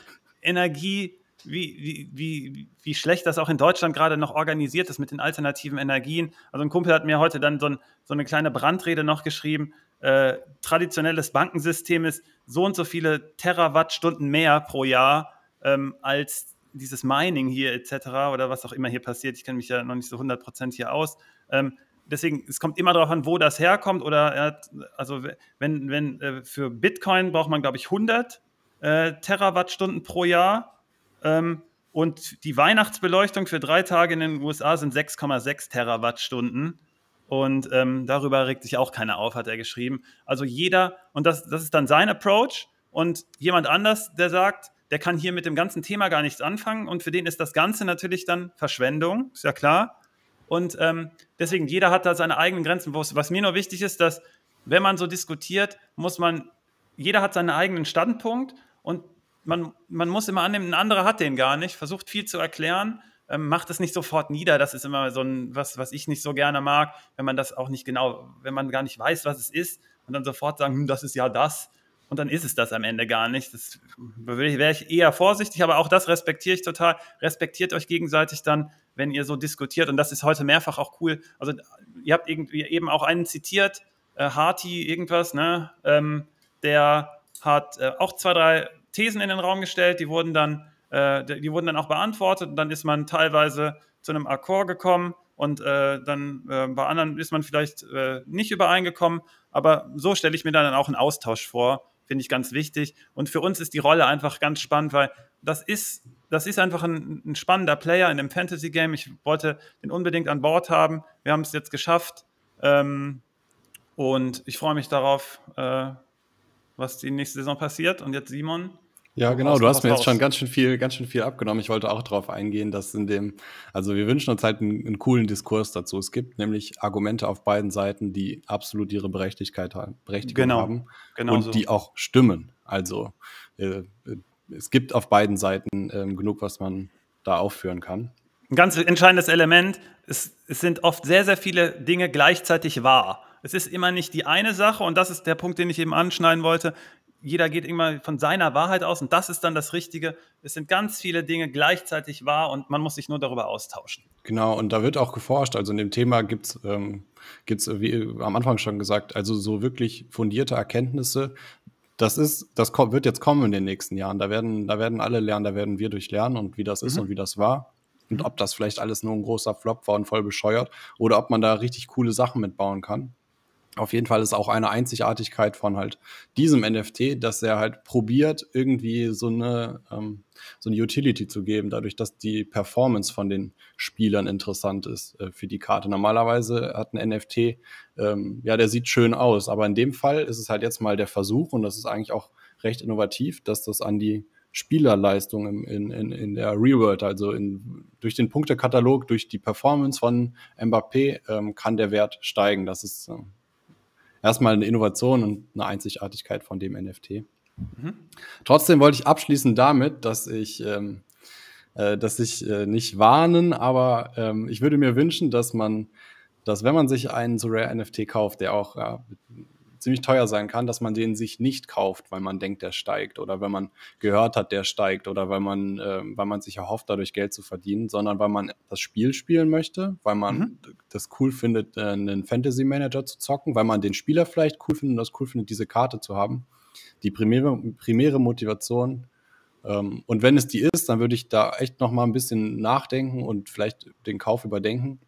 Energie, wie, wie, wie, wie schlecht das auch in Deutschland gerade noch organisiert ist mit den alternativen Energien. Also ein Kumpel hat mir heute dann so, ein, so eine kleine Brandrede noch geschrieben. Äh, traditionelles Bankensystem ist so und so viele Terawattstunden mehr pro Jahr ähm, als dieses Mining hier etc. oder was auch immer hier passiert. Ich kenne mich ja noch nicht so 100% hier aus. Ähm, deswegen, es kommt immer darauf an, wo das herkommt. Oder er also wenn, wenn äh, für Bitcoin braucht man, glaube ich, 100 äh, Terawattstunden pro Jahr. Ähm, und die Weihnachtsbeleuchtung für drei Tage in den USA sind 6,6 Terawattstunden. Und ähm, darüber regt sich auch keiner auf, hat er geschrieben. Also jeder, und das, das ist dann sein Approach. Und jemand anders, der sagt, der kann hier mit dem ganzen Thema gar nichts anfangen. Und für den ist das Ganze natürlich dann Verschwendung, ist ja klar. Und ähm, deswegen, jeder hat da seine eigenen Grenzen. Was, was mir nur wichtig ist, dass, wenn man so diskutiert, muss man, jeder hat seinen eigenen Standpunkt und man, man muss immer annehmen, ein anderer hat den gar nicht, versucht viel zu erklären, ähm, macht es nicht sofort nieder. Das ist immer so ein, was, was ich nicht so gerne mag, wenn man das auch nicht genau, wenn man gar nicht weiß, was es ist und dann sofort sagen, hm, das ist ja das. Und dann ist es das am Ende gar nicht. Das wäre ich eher vorsichtig, aber auch das respektiere ich total. Respektiert euch gegenseitig dann, wenn ihr so diskutiert. Und das ist heute mehrfach auch cool. Also ihr habt irgendwie eben auch einen zitiert, äh, Harty irgendwas, ne? Ähm, der hat äh, auch zwei, drei Thesen in den Raum gestellt, die wurden dann, äh, die wurden dann auch beantwortet und dann ist man teilweise zu einem Akkord gekommen und äh, dann äh, bei anderen ist man vielleicht äh, nicht übereingekommen, aber so stelle ich mir dann auch einen Austausch vor, finde ich ganz wichtig. Und für uns ist die Rolle einfach ganz spannend, weil das ist, das ist einfach ein, ein spannender Player in einem Fantasy-Game. Ich wollte den unbedingt an Bord haben. Wir haben es jetzt geschafft. Ähm, und ich freue mich darauf, äh, was die nächste Saison passiert. Und jetzt Simon. Ja, genau. Du hast mir jetzt raus. schon ganz schön viel, ganz schön viel abgenommen. Ich wollte auch darauf eingehen, dass in dem, also wir wünschen uns halt einen, einen coolen Diskurs dazu. Es gibt nämlich Argumente auf beiden Seiten, die absolut ihre Berechtigkeit haben, Berechtigung Genau. haben Genau und so. die auch stimmen. Also äh, es gibt auf beiden Seiten ähm, genug, was man da aufführen kann. Ein ganz entscheidendes Element, es, es sind oft sehr, sehr viele Dinge gleichzeitig wahr. Es ist immer nicht die eine Sache und das ist der Punkt, den ich eben anschneiden wollte. Jeder geht immer von seiner Wahrheit aus und das ist dann das Richtige. Es sind ganz viele Dinge gleichzeitig wahr und man muss sich nur darüber austauschen. Genau, und da wird auch geforscht. Also in dem Thema gibt es, ähm, gibt's, äh, wie am Anfang schon gesagt, also so wirklich fundierte Erkenntnisse. Das ist, das kommt, wird jetzt kommen in den nächsten Jahren. Da werden, da werden alle lernen, da werden wir durchlernen und wie das ist Mhm. und wie das war. Und ob das vielleicht alles nur ein großer Flop war und voll bescheuert oder ob man da richtig coole Sachen mitbauen kann. Auf jeden Fall ist auch eine Einzigartigkeit von halt diesem NFT, dass er halt probiert, irgendwie so eine, ähm, so eine Utility zu geben, dadurch, dass die Performance von den Spielern interessant ist äh, für die Karte. Normalerweise hat ein NFT, ähm, ja, der sieht schön aus, aber in dem Fall ist es halt jetzt mal der Versuch, und das ist eigentlich auch recht innovativ, dass das an die Spielerleistung im, in, in, in der Real World, also in, durch den Punktekatalog, durch die Performance von Mbappé, ähm, kann der Wert steigen. Das ist ähm, erstmal eine Innovation und eine Einzigartigkeit von dem NFT. Trotzdem wollte ich abschließen damit, dass ich, ähm, äh, dass ich äh, nicht warnen, aber ähm, ich würde mir wünschen, dass man, dass wenn man sich einen so Rare NFT kauft, der auch ja, ziemlich teuer sein kann, dass man den sich nicht kauft, weil man denkt, der steigt oder wenn man gehört hat, der steigt oder weil man, äh, weil man sich erhofft, dadurch Geld zu verdienen, sondern weil man das Spiel spielen möchte, weil man Mhm. das cool findet, äh, einen Fantasy Manager zu zocken, weil man den Spieler vielleicht cool findet und das cool findet, diese Karte zu haben. Die primäre, primäre Motivation. Ähm, und wenn es die ist, dann würde ich da echt noch mal ein bisschen nachdenken und vielleicht den Kauf überdenken.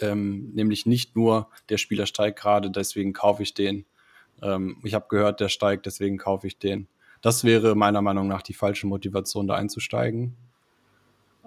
Ähm, nämlich nicht nur, der Spieler steigt gerade, deswegen kaufe ich den. Ähm, ich habe gehört, der steigt, deswegen kaufe ich den. Das wäre meiner Meinung nach die falsche Motivation, da einzusteigen.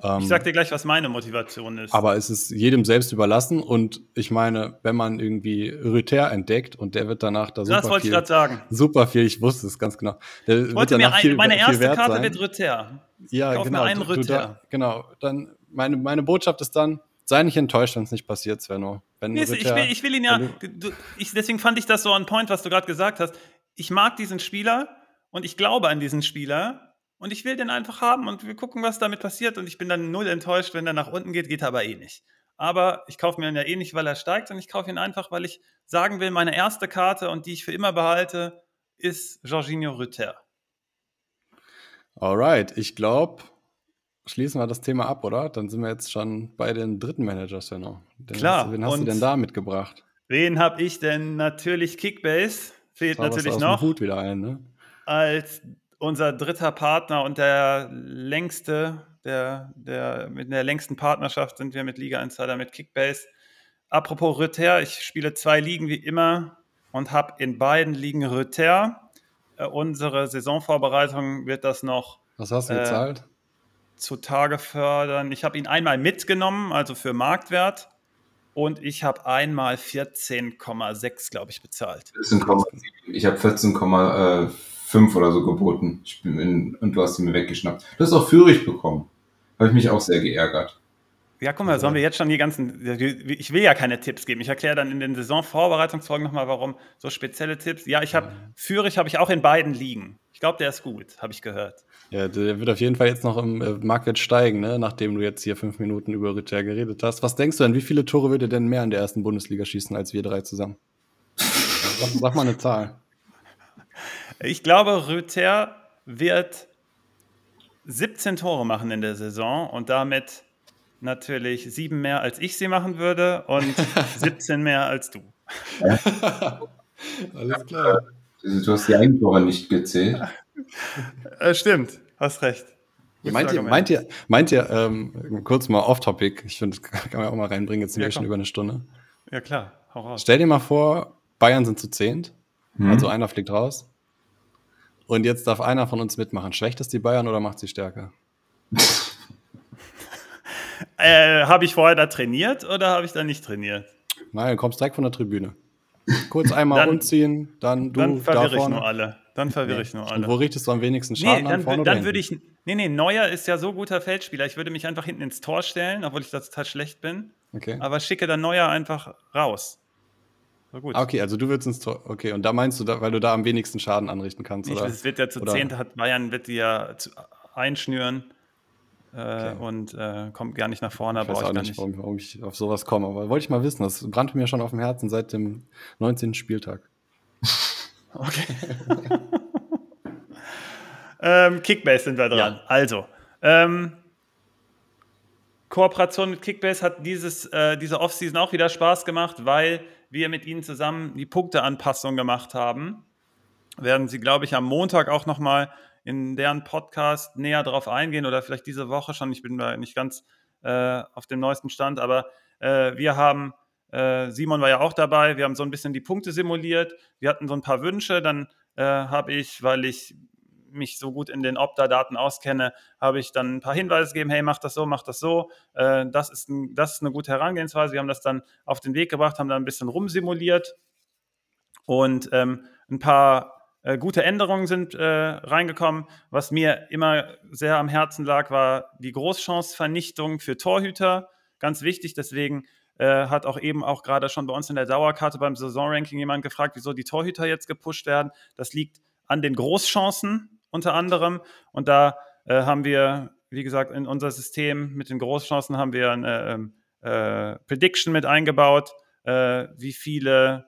Ähm, Ich sag dir gleich, was meine Motivation ist. aber es ist jedem selbst überlassen und ich meine, wenn man irgendwie Rüther entdeckt und der wird danach da super das wollte ich viel, gerade sagen. super viel, ich wusste es ganz genau. Der Ich wollte mir ein, meine erste Karte wird Rüther. ja, Kauf mir genau. einen du- du Rüther. da- genau. Dann meine, meine Botschaft ist dann, sei nicht enttäuscht, wenn es nicht passiert, Svenno. Wenn nee, Ritter, ich, will, ich, will, ihn ja, du, ich, deswegen fand ich das so on point, was du gerade gesagt hast. Ich mag diesen Spieler und ich glaube an diesen Spieler und ich will den einfach haben und wir gucken, was damit passiert und ich bin dann null enttäuscht, wenn er nach unten geht, geht er aber eh nicht. Aber ich kaufe mir ihn ja eh nicht, weil er steigt, sondern ich kaufe ihn einfach, weil ich sagen will, meine erste Karte und die ich für immer behalte, ist Jorginho Rüther. Alright, ich glaube, schließen wir das Thema ab, oder? Dann sind wir jetzt schon bei den dritten Managers, Svenno. Klar. Hast, wen hast du denn da mitgebracht? Wen habe ich denn? Natürlich Kickbase. Fehlt natürlich noch. Hut wieder ein, ne? Als unser dritter Partner und der längste, der, der, mit der längsten Partnerschaft sind wir mit Liga Insider mit Kickbase. Apropos Rüther, ich spiele zwei Ligen wie immer und habe in beiden Ligen Rüther. Äh, unsere Saisonvorbereitung wird das noch. Was hast du äh, gezahlt? Zutage fördern. Ich habe ihn einmal mitgenommen, also für Marktwert. Und ich habe einmal 14,6, glaube ich, bezahlt. 14,7. Ich habe 14,5 oder so geboten. In, und du hast ihn mir weggeschnappt. Du hast auch Führig bekommen. Habe ich mich auch sehr geärgert. Ja, guck mal, sollen wir jetzt schon die ganzen. Ich will ja keine Tipps geben. Ich erkläre dann in den Saisonvorbereitungsfolgen nochmal, warum so spezielle Tipps. Ja, ich habe Führig habe ich auch in beiden liegen. Ich glaube, der ist gut, habe ich gehört. Ja, der wird auf jeden Fall jetzt noch im äh, Marktwert steigen, ne? nachdem du jetzt hier fünf Minuten über Ritter geredet hast. Was denkst du denn, wie viele Tore würde denn mehr in der ersten Bundesliga schießen als wir drei zusammen? sag, sag mal eine Zahl. Ich glaube, Rüther wird 17 Tore machen in der Saison und damit natürlich sieben mehr als ich sie machen würde und [laughs] 17 mehr als du. [laughs] Alles klar. Du hast die Eigentore nicht gezählt. [laughs] Äh, stimmt, hast recht. Meint ihr, meint ihr, meint ihr, ähm, kurz mal off-topic, ich finde, das [laughs] kann man auch mal reinbringen, jetzt sind ja, wir schon über eine Stunde. Ja, klar, hau raus. Stell dir mal vor, Bayern sind zu zehnt, hm. also einer fliegt raus. Und jetzt darf einer von uns mitmachen. Schwächt es die Bayern oder macht sie stärker? [laughs] äh, habe ich vorher da trainiert oder habe ich da nicht trainiert? Nein, du kommst direkt von der Tribüne. Kurz einmal dann, umziehen, dann du Dann verwirre ich nur alle. Dann verwirre ich nur alle. Und wo richtest du am wenigsten Schaden nee, dann, an? Vorne dann würde ich. Nee, nee, Neuer ist ja so guter Feldspieler. Ich würde mich einfach hinten ins Tor stellen, obwohl ich da total schlecht bin. Okay. Aber schicke dann Neuer einfach raus. So gut. Ah, okay, also du würdest ins Tor. Okay, und da meinst du, da, weil du da am wenigsten Schaden anrichten kannst, ich, oder? Es wird ja zu zehnt, hat Bayern wird die ja zu, einschnüren. Äh, okay. und äh, kommt gar nicht nach vorne. Ich weiß auch nicht, warum, warum, ich auf sowas komme, aber wollte ich mal wissen. Das brannte mir schon auf dem Herzen seit dem 19. Spieltag. [laughs] okay. [laughs] ähm, Kickbase sind wir dran. Ja. Also, ähm, Kooperation mit Kickbase hat dieses, äh, diese Offseason auch wieder Spaß gemacht, weil wir mit ihnen zusammen die Punkteanpassung gemacht haben. Werden sie, glaube ich, am Montag auch nochmal in deren Podcast näher drauf eingehen oder vielleicht diese Woche schon. Ich bin da nicht ganz äh, auf dem neuesten Stand, aber äh, wir haben, äh, Simon war ja auch dabei, wir haben so ein bisschen die Punkte simuliert. Wir hatten so ein paar Wünsche, dann äh, habe ich, weil ich mich so gut in den Opta-Daten auskenne, habe ich dann ein paar Hinweise gegeben, hey, mach das so, mach das so. Äh, das, ist ein, das ist eine gute Herangehensweise. Wir haben das dann auf den Weg gebracht, haben da ein bisschen rumsimuliert und ähm, ein paar äh, gute Änderungen sind äh, reingekommen. Was mir immer sehr am Herzen lag, war die Großchancevernichtung für Torhüter. Ganz wichtig, deswegen äh, hat auch eben auch gerade schon bei uns in der Dauerkarte beim Saisonranking jemand gefragt, wieso die Torhüter jetzt gepusht werden. Das liegt an den Großchancen unter anderem. Und da äh, haben wir, wie gesagt, in unser System mit den Großchancen haben wir eine ähm, äh, Prediction mit eingebaut, äh, wie viele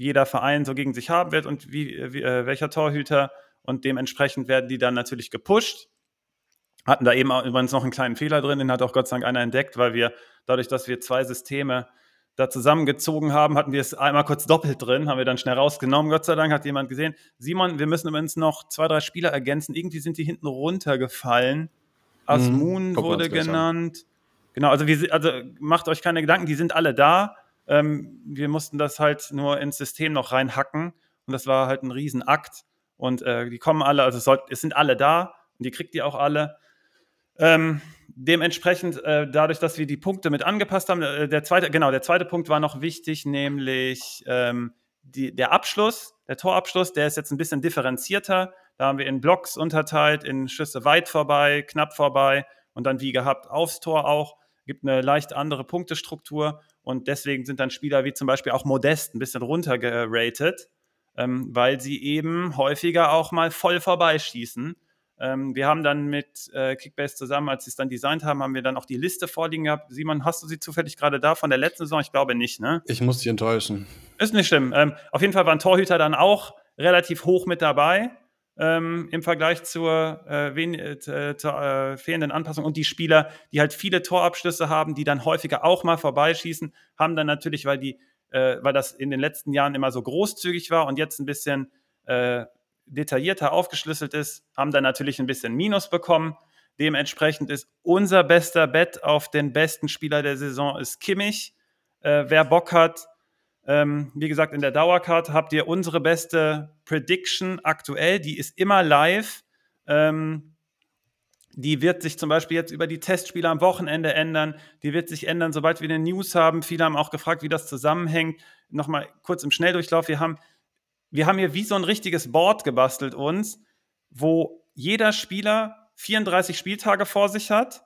jeder Verein so gegen sich haben wird und wie, wie äh, welcher Torhüter. Und dementsprechend werden die dann natürlich gepusht. Hatten da eben auch übrigens noch einen kleinen Fehler drin, den hat auch Gott sei Dank einer entdeckt, weil wir dadurch, dass wir zwei Systeme da zusammengezogen haben, hatten wir es einmal kurz doppelt drin, haben wir dann schnell rausgenommen. Gott sei Dank hat jemand gesehen, Simon, wir müssen übrigens noch zwei, drei Spieler ergänzen. Irgendwie sind die hinten runtergefallen. Asmun mhm. wurde genannt. Genau, also, wir, also macht euch keine Gedanken, die sind alle da. Ähm, wir mussten das halt nur ins System noch reinhacken und das war halt ein Riesenakt. Und äh, die kommen alle, also es, soll, es, sind alle da und die kriegt ihr auch alle. Ähm, dementsprechend, äh, dadurch, dass wir die Punkte mit angepasst haben, äh, der zweite, genau, der zweite Punkt war noch wichtig, nämlich ähm, die, der Abschluss, der Torabschluss, der ist jetzt ein bisschen differenzierter. Da haben wir in Blocks unterteilt, in Schüsse weit vorbei, knapp vorbei und dann wie gehabt aufs Tor auch gibt eine leicht andere Punktestruktur und deswegen sind dann Spieler wie zum Beispiel auch Modest ein bisschen runtergeratet, ähm, weil sie eben häufiger auch mal voll vorbeischießen. Ähm, wir haben dann mit äh, Kickbase zusammen, als sie es dann designt haben, haben wir dann auch die Liste vorliegen gehabt. Simon, hast du sie zufällig gerade da von der letzten Saison? Ich glaube nicht, ne? Ich muss dich enttäuschen. Ist nicht schlimm. Ähm, auf jeden Fall waren Torhüter dann auch relativ hoch mit dabei ähm, im Vergleich zur, äh, wen, äh, zur äh, fehlenden Anpassung. Und die Spieler, die halt viele Torabschlüsse haben, die dann häufiger auch mal vorbeischießen, haben dann natürlich, weil die, äh, weil das in den letzten Jahren immer so großzügig war und jetzt ein bisschen äh, detaillierter aufgeschlüsselt ist, haben dann natürlich ein bisschen Minus bekommen. Dementsprechend ist unser bester Bet auf den besten Spieler der Saison ist Kimmich. Äh, wer Bock hat, ähm, wie gesagt, in der Dauerkarte habt ihr unsere beste Prediction aktuell. Die ist immer live. Ähm, die wird sich zum Beispiel jetzt über die Testspiele am Wochenende ändern. Die wird sich ändern, sobald wir eine News haben. Viele haben auch gefragt, wie das zusammenhängt. Nochmal kurz im Schnelldurchlauf. Wir haben, wir haben hier wie so ein richtiges Board gebastelt uns, wo jeder Spieler 34 Spieltage vor sich hat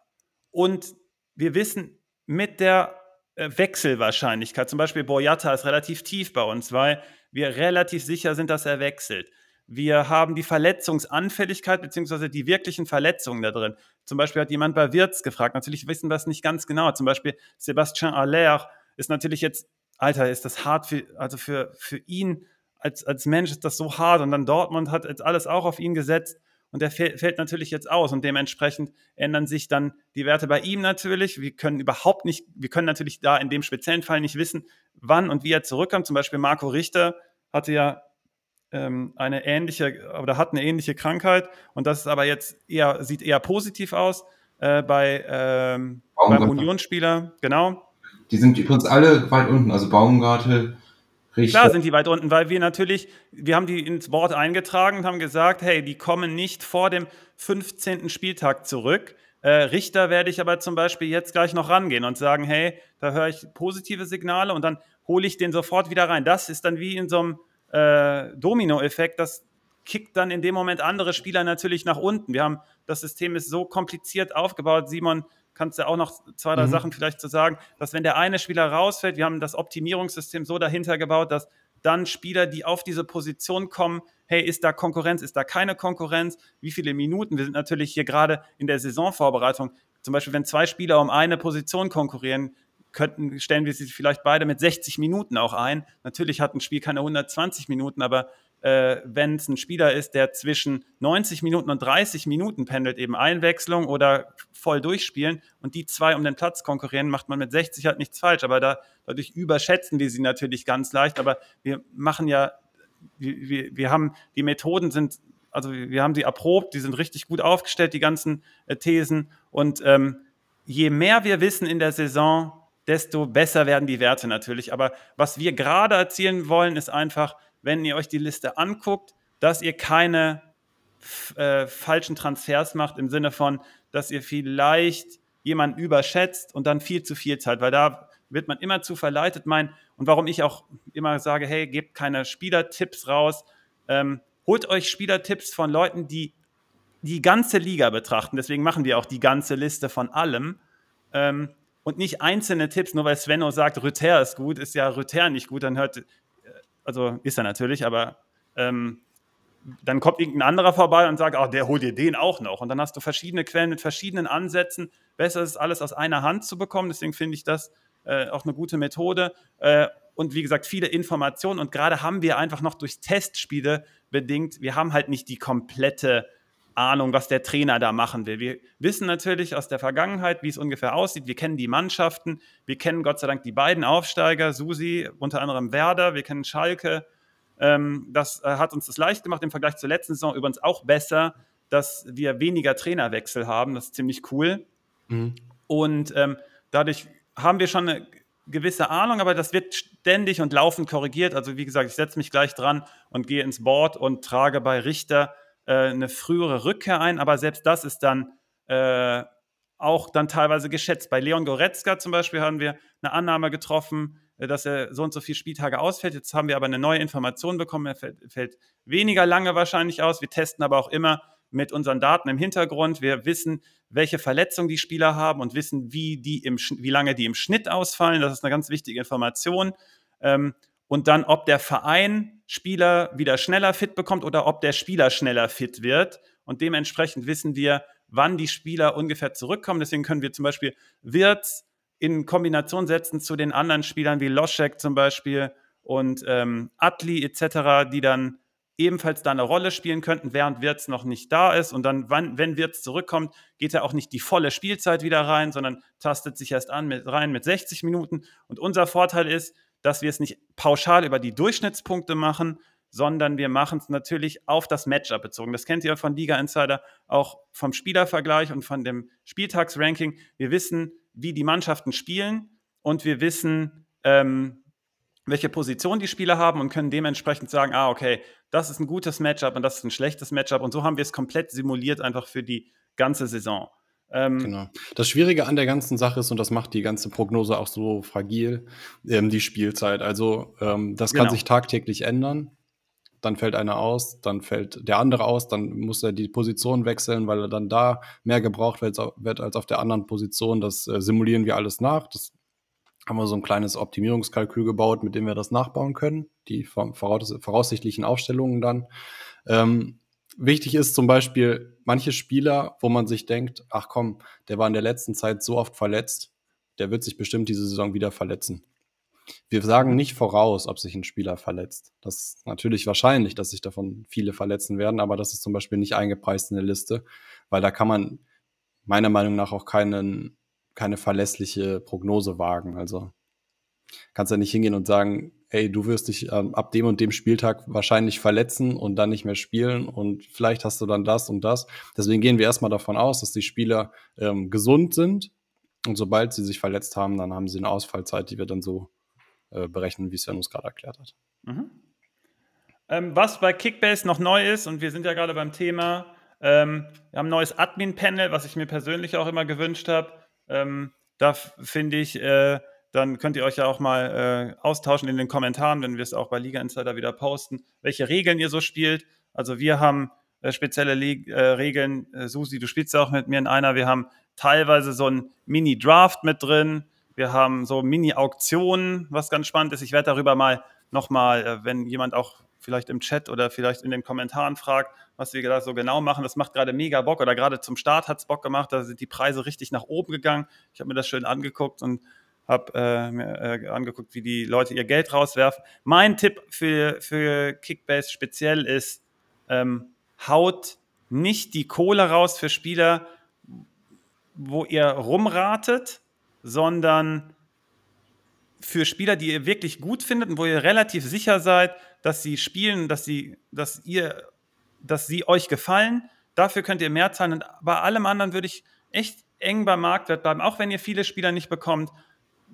und wir wissen mit der Wechselwahrscheinlichkeit. Zum Beispiel Boyata ist relativ tief bei uns, weil wir relativ sicher sind, dass er wechselt. Wir haben die Verletzungsanfälligkeit beziehungsweise die wirklichen Verletzungen da drin. Zum Beispiel hat jemand bei Wirtz gefragt. Natürlich wissen wir es nicht ganz genau. Zum Beispiel Sébastien Aller ist natürlich jetzt, Alter, ist das hart für, also für, für ihn als, als Mensch ist das so hart. Und dann Dortmund hat jetzt alles auch auf ihn gesetzt und der fällt natürlich jetzt aus und dementsprechend ändern sich dann die Werte bei ihm natürlich. Wir können überhaupt nicht, wir können natürlich da in dem speziellen Fall nicht wissen, wann und wie er zurückkommt. Zum Beispiel Marco Richter hatte ja ähm, eine ähnliche oder hat eine ähnliche Krankheit und das ist aber jetzt eher, sieht eher positiv aus äh, bei ähm, beim Unionsspieler, genau. Die sind übrigens alle weit unten, also Baumgartel, Richtig. Klar sind die weit unten, weil wir natürlich, wir haben die ins Board eingetragen und haben gesagt, hey, die kommen nicht vor dem 15. Spieltag zurück. Äh, Richter werde ich aber zum Beispiel jetzt gleich noch rangehen und sagen, hey, da höre ich positive Signale und dann hole ich den sofort wieder rein. Das ist dann wie in so einem äh, Domino-Effekt, das kickt dann in dem Moment andere Spieler natürlich nach unten. Wir haben, das System ist so kompliziert aufgebaut. Simon kannst du auch noch zwei, drei mhm. Sachen vielleicht zu sagen, dass wenn der eine Spieler rausfällt, wir haben das Optimierungssystem so dahinter gebaut, dass dann Spieler, die auf diese Position kommen, hey, ist da Konkurrenz, ist da keine Konkurrenz, wie viele Minuten? Wir sind natürlich hier gerade in der Saisonvorbereitung. Zum Beispiel, wenn zwei Spieler um eine Position konkurrieren, könnten, stellen wir sie vielleicht beide mit 60 Minuten auch ein. Natürlich hat ein Spiel keine 120 Minuten, aber äh, wenn es ein Spieler ist, der zwischen 90 Minuten und 30 Minuten pendelt, eben Einwechslung oder voll durchspielen und die zwei um den Platz konkurrieren, macht man mit 60 halt nichts falsch. Aber da, dadurch überschätzen wir sie natürlich ganz leicht. Aber wir machen ja, wir, wir haben, die Methoden sind, also wir haben sie erprobt, die sind richtig gut aufgestellt, die ganzen äh, Thesen. Und ähm, je mehr wir wissen in der Saison, desto besser werden die Werte natürlich. Aber was wir gerade erzielen wollen, ist einfach, wenn ihr euch die Liste anguckt, dass ihr keine äh, falschen Transfers macht im Sinne von, dass ihr vielleicht jemanden überschätzt und dann viel zu viel zahlt, weil da wird man immer zu verleitet. Mein, und warum ich auch immer sage, hey, gebt keine Spielertipps raus, ähm, holt euch Spielertipps von Leuten, die die ganze Liga betrachten. Deswegen machen wir auch die ganze Liste von allem. Ähm, und nicht einzelne Tipps, nur weil Svenno sagt, Rüther ist gut, ist ja Rüther nicht gut, dann hört, also ist er natürlich, aber ähm, dann kommt irgendein anderer vorbei und sagt, oh, der holt dir den auch noch. Und dann hast du verschiedene Quellen mit verschiedenen Ansätzen. Besser ist alles aus einer Hand zu bekommen. Deswegen finde ich das äh, auch eine gute Methode. Äh, und wie gesagt, viele Informationen. Und gerade haben wir einfach noch durch Testspiele bedingt, wir haben halt nicht die komplette Ahnung, was der Trainer da machen will. Wir wissen natürlich aus der Vergangenheit, wie es ungefähr aussieht. Wir kennen die Mannschaften. Wir kennen Gott sei Dank die beiden Aufsteiger, Susi, unter anderem Werder. Wir kennen Schalke. Ähm, das äh, hat uns das leicht gemacht im Vergleich zur letzten Saison. Übrigens auch besser, dass wir weniger Trainerwechsel haben. Das ist ziemlich cool. Mhm. Und ähm, dadurch haben wir schon eine gewisse Ahnung, aber das wird ständig und laufend korrigiert. Also wie gesagt, ich setze mich gleich dran und gehe ins Board und trage bei Richter äh, eine frühere Rückkehr ein, aber selbst das ist dann äh, auch dann teilweise geschätzt. Bei Leon Goretzka zum Beispiel haben wir eine Annahme getroffen, äh, dass er so und so viele Spieltage ausfällt. Jetzt haben wir aber eine neue Information bekommen, er fällt, fällt weniger lange wahrscheinlich aus. Wir testen aber auch immer mit unseren Daten im Hintergrund. Wir wissen, welche Verletzungen die Spieler haben und wissen, wie, die im, wie lange die im Schnitt ausfallen. Das ist eine ganz wichtige Information. Ähm, und dann, ob der Verein Spieler wieder schneller fit bekommt oder ob der Spieler schneller fit wird. Und dementsprechend wissen wir, wann die Spieler ungefähr zurückkommen. Deswegen können wir zum Beispiel Wirtz in Kombination setzen zu den anderen Spielern wie Loschek zum Beispiel und ähm, Atli etc., die dann ebenfalls da eine Rolle spielen könnten, während Wirtz noch nicht da ist. Und dann, wann, wenn Wirtz zurückkommt, geht er auch nicht die volle Spielzeit wieder rein, sondern tastet sich erst an mit, rein mit 60 Minuten. Und unser Vorteil ist, dass wir es nicht pauschal über die Durchschnittspunkte machen, sondern wir machen es natürlich auf das Matchup bezogen. Das kennt ihr von Liga Insider, auch vom Spielervergleich und von dem Spieltagsranking. Wir wissen, wie die Mannschaften spielen und wir wissen, ähm, welche Position die Spieler haben und können dementsprechend sagen, ah, okay, das ist ein gutes Matchup und das ist ein schlechtes Matchup. Und so haben wir es komplett simuliert, einfach für die ganze Saison. Ähm, genau. Das Schwierige an der ganzen Sache ist, und das macht die ganze Prognose auch so fragil, ähm, die Spielzeit. Also ähm, das kann genau. sich tagtäglich ändern. Dann fällt einer aus, dann fällt der andere aus, dann muss er die Position wechseln, weil er dann da mehr gebraucht wird, wird als auf der anderen Position. Das äh, simulieren wir alles nach. Das haben wir so ein kleines Optimierungskalkül gebaut, mit dem wir das nachbauen können, die voraus voraussichtlichen Aufstellungen dann. Ähm, wichtig ist zum Beispiel manche Spieler, wo man sich denkt, ach komm, der war in der letzten Zeit so oft verletzt, der wird sich bestimmt diese Saison wieder verletzen. Wir sagen nicht voraus, ob sich ein Spieler verletzt. Das ist natürlich wahrscheinlich, dass sich davon viele verletzen werden, aber das ist zum Beispiel nicht eingepreist in der Liste, weil da kann man meiner Meinung nach auch keinen keine verlässliche Prognose wagen. Also kannst ja nicht hingehen und sagen, hey, du wirst dich ähm, ab dem und dem Spieltag wahrscheinlich verletzen und dann nicht mehr spielen und vielleicht hast du dann das und das. Deswegen gehen wir erstmal davon aus, dass die Spieler ähm, gesund sind und sobald sie sich verletzt haben, dann haben sie eine Ausfallzeit, die wir dann so äh, berechnen, wie Sven uns gerade erklärt hat. Mhm. Ähm, was bei Kickbase noch neu ist, und wir sind ja gerade beim Thema, ähm, wir haben ein neues Admin-Panel, was ich mir persönlich auch immer gewünscht habe. Ähm, da finde ich, äh, dann könnt ihr euch ja auch mal äh, austauschen in den Kommentaren, wenn wir es auch bei Liga Insider wieder posten, welche Regeln ihr so spielt. Also wir haben äh, spezielle Le äh, Regeln. Äh, Susi, du spielst ja auch mit mir in einer. Wir haben teilweise so ein Mini-Draft mit drin. Wir haben so Mini-Auktionen, was ganz spannend ist. Ich werde darüber mal nochmal, äh, wenn jemand auch vielleicht im Chat oder vielleicht in den Kommentaren fragt, was wir da so genau machen. Das macht gerade mega Bock oder gerade zum Start hat es Bock gemacht. Da sind die Preise richtig nach oben gegangen. Ich habe mir das schön angeguckt und habe äh, mir äh, angeguckt, wie die Leute ihr Geld rauswerfen. Mein Tipp für, für Kickbase speziell ist, ähm, haut nicht die Kohle raus für Spieler, wo ihr rumratet, sondern für Spieler, die ihr wirklich gut findet und wo ihr relativ sicher seid, dass sie spielen, dass sie, dass ihr, dass sie euch gefallen. Dafür könnt ihr mehr zahlen. Und bei allem anderen würde ich echt eng beim Marktwert bleiben, auch wenn ihr viele Spieler nicht bekommt.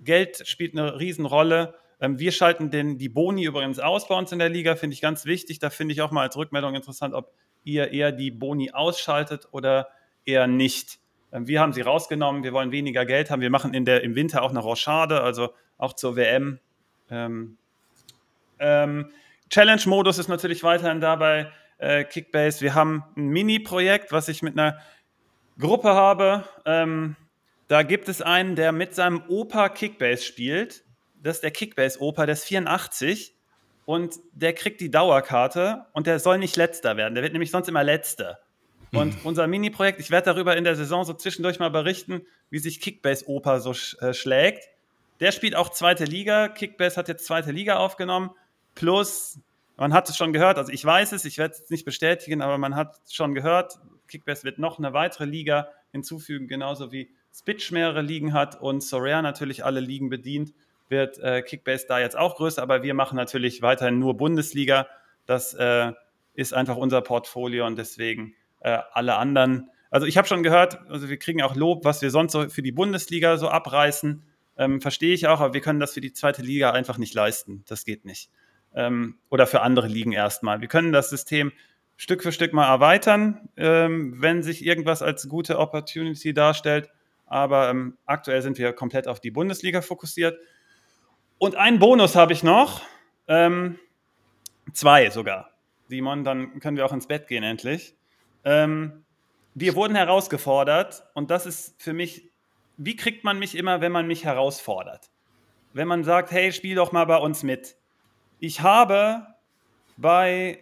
Geld spielt eine Riesenrolle. Ähm, wir schalten den, die Boni übrigens aus bei uns in der Liga, finde ich ganz wichtig. Da finde ich auch mal als Rückmeldung interessant, ob ihr eher die Boni ausschaltet oder eher nicht. Ähm, wir haben sie rausgenommen, wir wollen weniger Geld haben. Wir machen in der, im Winter auch eine Rochade, also auch zur WM. Ähm, ähm, Challenge-Modus ist natürlich weiterhin da bei äh, Kickbase. Wir haben ein Mini-Projekt, was ich mit einer Gruppe habe. Ähm, da gibt es einen, der mit seinem Opa Kickbase spielt. Das ist der Kickbase-Opa, der ist 84 und der kriegt die Dauerkarte und der soll nicht letzter werden. Der wird nämlich sonst immer letzter. Und mhm. unser Mini-Projekt, ich werde darüber in der Saison so zwischendurch mal berichten, wie sich Kickbase-Opa so sch äh, schlägt. Der spielt auch zweite Liga. Kickbase hat jetzt zweite Liga aufgenommen. Plus, man hat es schon gehört, also ich weiß es, ich werde es nicht bestätigen, aber man hat schon gehört, Kickbase wird noch eine weitere Liga hinzufügen, genauso wie Spitch mehrere Ligen hat und Sorare natürlich alle Ligen bedient, wird äh, Kickbase da jetzt auch größer, aber wir machen natürlich weiterhin nur Bundesliga. Das äh, ist einfach unser Portfolio und deswegen äh, alle anderen. Also ich habe schon gehört, also wir kriegen auch Lob, was wir sonst so für die Bundesliga so abreißen. Ähm, Verstehe ich auch, aber wir können das für die zweite Liga einfach nicht leisten. Das geht nicht. Ähm, oder für andere Ligen erstmal. Wir können das System Stück für Stück mal erweitern, ähm, wenn sich irgendwas als gute Opportunity darstellt. Aber ähm, aktuell sind wir komplett auf die Bundesliga fokussiert. Und einen Bonus habe ich noch. Ähm, zwei sogar. Simon, dann können wir auch ins Bett gehen endlich. Ähm, wir wurden herausgefordert und das ist für mich, wie kriegt man mich immer, wenn man mich herausfordert? Wenn man sagt, hey, spiel doch mal bei uns mit. Ich habe bei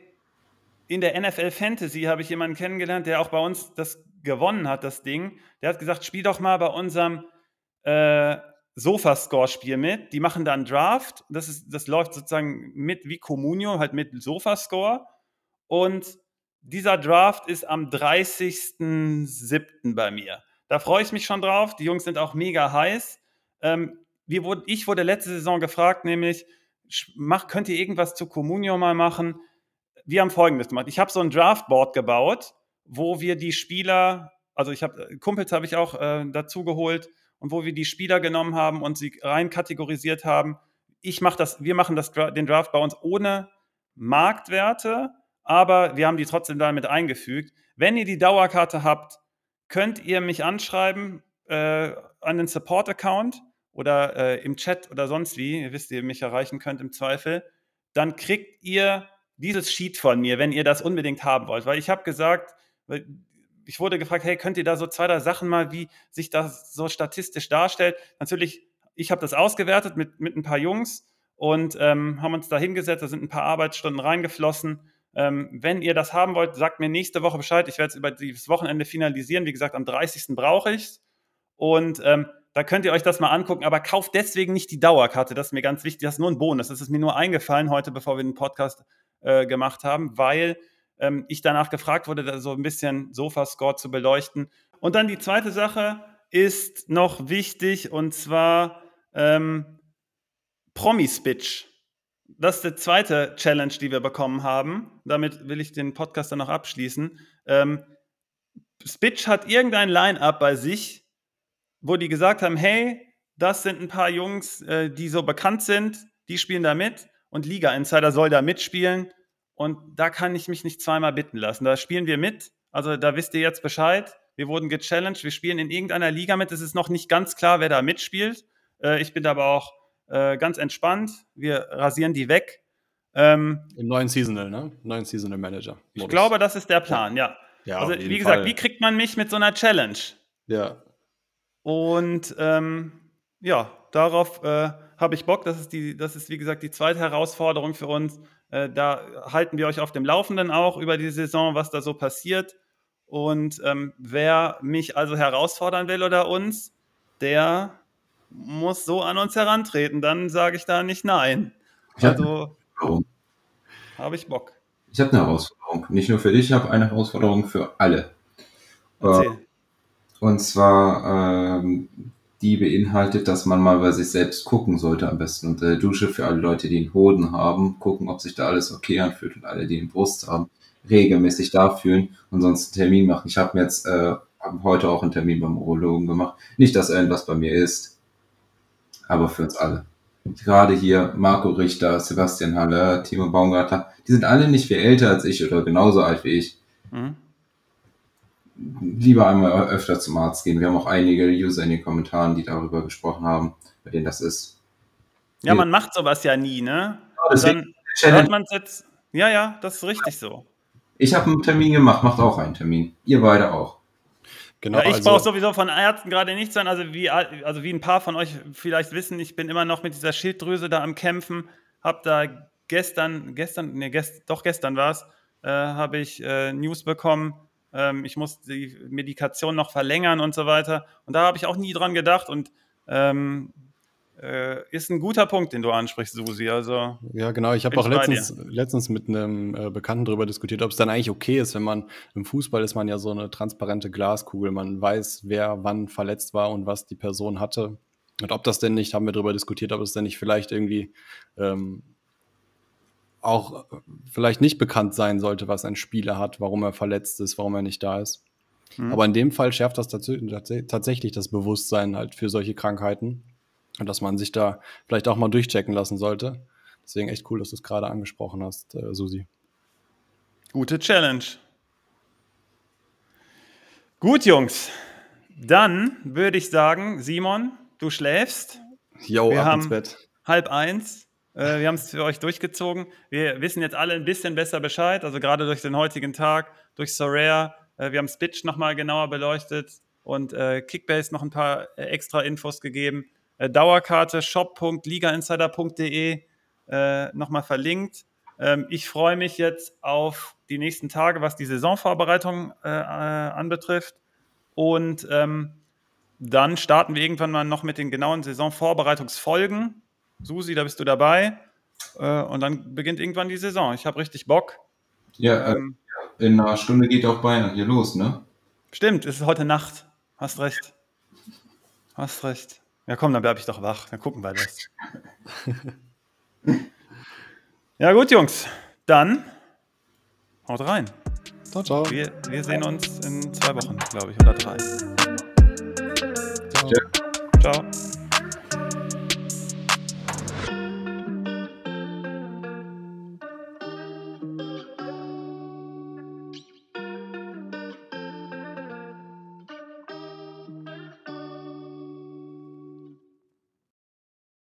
in der NFL Fantasy habe ich jemanden kennengelernt, der auch bei uns das gewonnen hat, das Ding. Der hat gesagt, spiel doch mal bei unserem äh, Sofascore-Spiel mit. Die machen dann Draft. Das, ist, das läuft sozusagen mit wie Communio, halt mit Sofascore. Und dieser Draft ist am 30.07. bei mir. Da freue ich mich schon drauf. Die Jungs sind auch mega heiß. Ähm, wir wurde, ich wurde letzte Saison gefragt, nämlich, mach, könnt ihr irgendwas zu Communio mal machen? wir haben folgendes gemacht. Ich habe so ein Draftboard gebaut, wo wir die Spieler, also ich habe äh, Kumpels habe ich auch äh, dazu geholt und wo wir die Spieler genommen haben und sie rein kategorisiert haben. Ich mache das, wir machen das, den Draft bei uns ohne Marktwerte, aber wir haben die trotzdem damit eingefügt. Wenn ihr die Dauerkarte habt, könnt ihr mich anschreiben äh, an den Support-Account oder äh, im Chat oder sonst wie. Ihr wisst, ihr mich erreichen könnt im Zweifel. Dann kriegt ihr dieses Sheet von mir, wenn ihr das unbedingt haben wollt. Weil ich habe gesagt, ich wurde gefragt, hey, könnt ihr da so zwei, drei Sachen mal, wie sich das so statistisch darstellt? Natürlich, ich habe das ausgewertet mit, mit ein paar Jungs und ähm, haben uns da hingesetzt, da sind ein paar Arbeitsstunden reingeflossen. Ähm, wenn ihr das haben wollt, sagt mir nächste Woche Bescheid. Ich werde es über dieses Wochenende finalisieren. Wie gesagt, am 30. brauche ich es. Und ähm, da könnt ihr euch das mal angucken, aber kauft deswegen nicht die Dauerkarte. Das ist mir ganz wichtig. Das ist nur ein Bonus. Das ist mir nur eingefallen heute, bevor wir den Podcast äh, gemacht haben, weil ähm, ich danach gefragt wurde, da so ein bisschen Sofascore zu beleuchten. Und dann die zweite Sache ist noch wichtig und zwar ähm, Promi-Spitch. Das ist die zweite Challenge, die wir bekommen haben. Damit will ich den Podcast dann noch abschließen. Ähm, Spitch hat irgendein Line-up bei sich, wo die gesagt haben: Hey, das sind ein paar Jungs, äh, die so bekannt sind, die spielen da mit und Liga Insider soll da mitspielen. Und da kann ich mich nicht zweimal bitten lassen. Da spielen wir mit. Also da wisst ihr jetzt Bescheid. Wir wurden gechallenged. Wir spielen in irgendeiner Liga mit. Es ist noch nicht ganz klar, wer da mitspielt. Äh, ich bin aber auch äh, ganz entspannt. Wir rasieren die weg. Ähm, Im neuen Seasonal, ne? Neuen Seasonal Manager. -Modus. Ich glaube, das ist der Plan, ja. ja. also, wie gesagt, Fall. wie kriegt man mich mit so einer Challenge? Ja. Und ähm, ja, darauf äh, habe ich Bock. Das ist, die, das ist, wie gesagt, die zweite Herausforderung für uns. Äh, da halten wir euch auf dem Laufenden auch über die Saison, was da so passiert. Und ähm, wer mich also herausfordern will oder uns, der muss so an uns herantreten. Dann sage ich da nicht nein. Also habe ich Bock. Ich habe eine Herausforderung. Nicht nur für dich, ich habe eine Herausforderung für alle. Erzähl. Äh, und zwar ähm, die beinhaltet, dass man mal bei sich selbst gucken sollte am besten unter der Dusche für alle Leute, die einen Hoden haben, gucken, ob sich da alles okay anfühlt und alle, die eine Brust haben, regelmäßig da fühlen und sonst einen Termin machen. Ich habe mir jetzt äh, heute auch einen Termin beim Urologen gemacht. Nicht, dass irgendwas bei mir ist, aber für uns alle. Gerade hier Marco Richter, Sebastian Haller, Timo Baumgartner, die sind alle nicht viel älter als ich oder genauso alt wie ich. Mhm lieber einmal öfter zum Arzt gehen. Wir haben auch einige User in den Kommentaren, die darüber gesprochen haben, bei denen das ist. Ja, man macht sowas ja nie, ne? Ja, dann hört man jetzt. Ja, ja, das ist richtig so. Ich habe einen Termin gemacht, macht auch einen Termin. Ihr beide auch. Genau, ja, ich also, brauche sowieso von Ärzten gerade nichts sein. Also wie, also wie ein paar von euch vielleicht wissen, ich bin immer noch mit dieser Schilddrüse da am Kämpfen. Hab da gestern, gestern, nee, gest, doch gestern war es, äh, habe ich äh, News bekommen, ähm, ich muss die Medikation noch verlängern und so weiter. Und da habe ich auch nie dran gedacht und ähm, äh, ist ein guter Punkt, den du ansprichst, Susi. Also, ja, genau. Ich habe auch letztens, letztens mit einem äh, Bekannten darüber diskutiert, ob es dann eigentlich okay ist, wenn man im Fußball ist man ja so eine transparente Glaskugel. Man weiß, wer wann verletzt war und was die Person hatte. Und ob das denn nicht, haben wir darüber diskutiert, ob es denn nicht vielleicht irgendwie ähm, auch vielleicht nicht bekannt sein sollte, was ein Spieler hat, warum er verletzt ist, warum er nicht da ist. Mhm. Aber in dem Fall schärft das tatsächlich das Bewusstsein halt für solche Krankheiten und dass man sich da vielleicht auch mal durchchecken lassen sollte. Deswegen echt cool, dass du es gerade angesprochen hast, äh, Susi. Gute Challenge. Gut, Jungs. Dann würde ich sagen, Simon, du schläfst. Jo, Wir ab ins Bett. Halb eins. Äh, wir haben es für euch durchgezogen. Wir wissen jetzt alle ein bisschen besser Bescheid. Also gerade durch den heutigen Tag, durch Soraya Äh, wir haben Spitch nochmal genauer beleuchtet und äh, Kickbase noch ein paar äh, extra Infos gegeben. Äh, Dauerkarte shop.ligainsider.de äh, nochmal verlinkt. Ähm, ich freue mich jetzt auf die nächsten Tage, was die Saisonvorbereitung anbetrifft. Und ähm, dann starten wir irgendwann mal noch mit den genauen Saisonvorbereitungsfolgen. Susi, da bist du dabei. Äh, und dann beginnt irgendwann die Saison. Ich habe richtig Bock. Ja, ähm, in einer Stunde geht auch Bayern hier los, ne? Stimmt, es ist heute Nacht. Hast recht. Hast recht. Ja, komm, dann bleibe ich doch wach. Dann gucken wir das. [laughs] ja, gut, Jungs. Dann haut rein. Ciao, ciao. Wir, wir sehen uns in zwei Wochen, glaube ich, oder drei. ciao. ciao.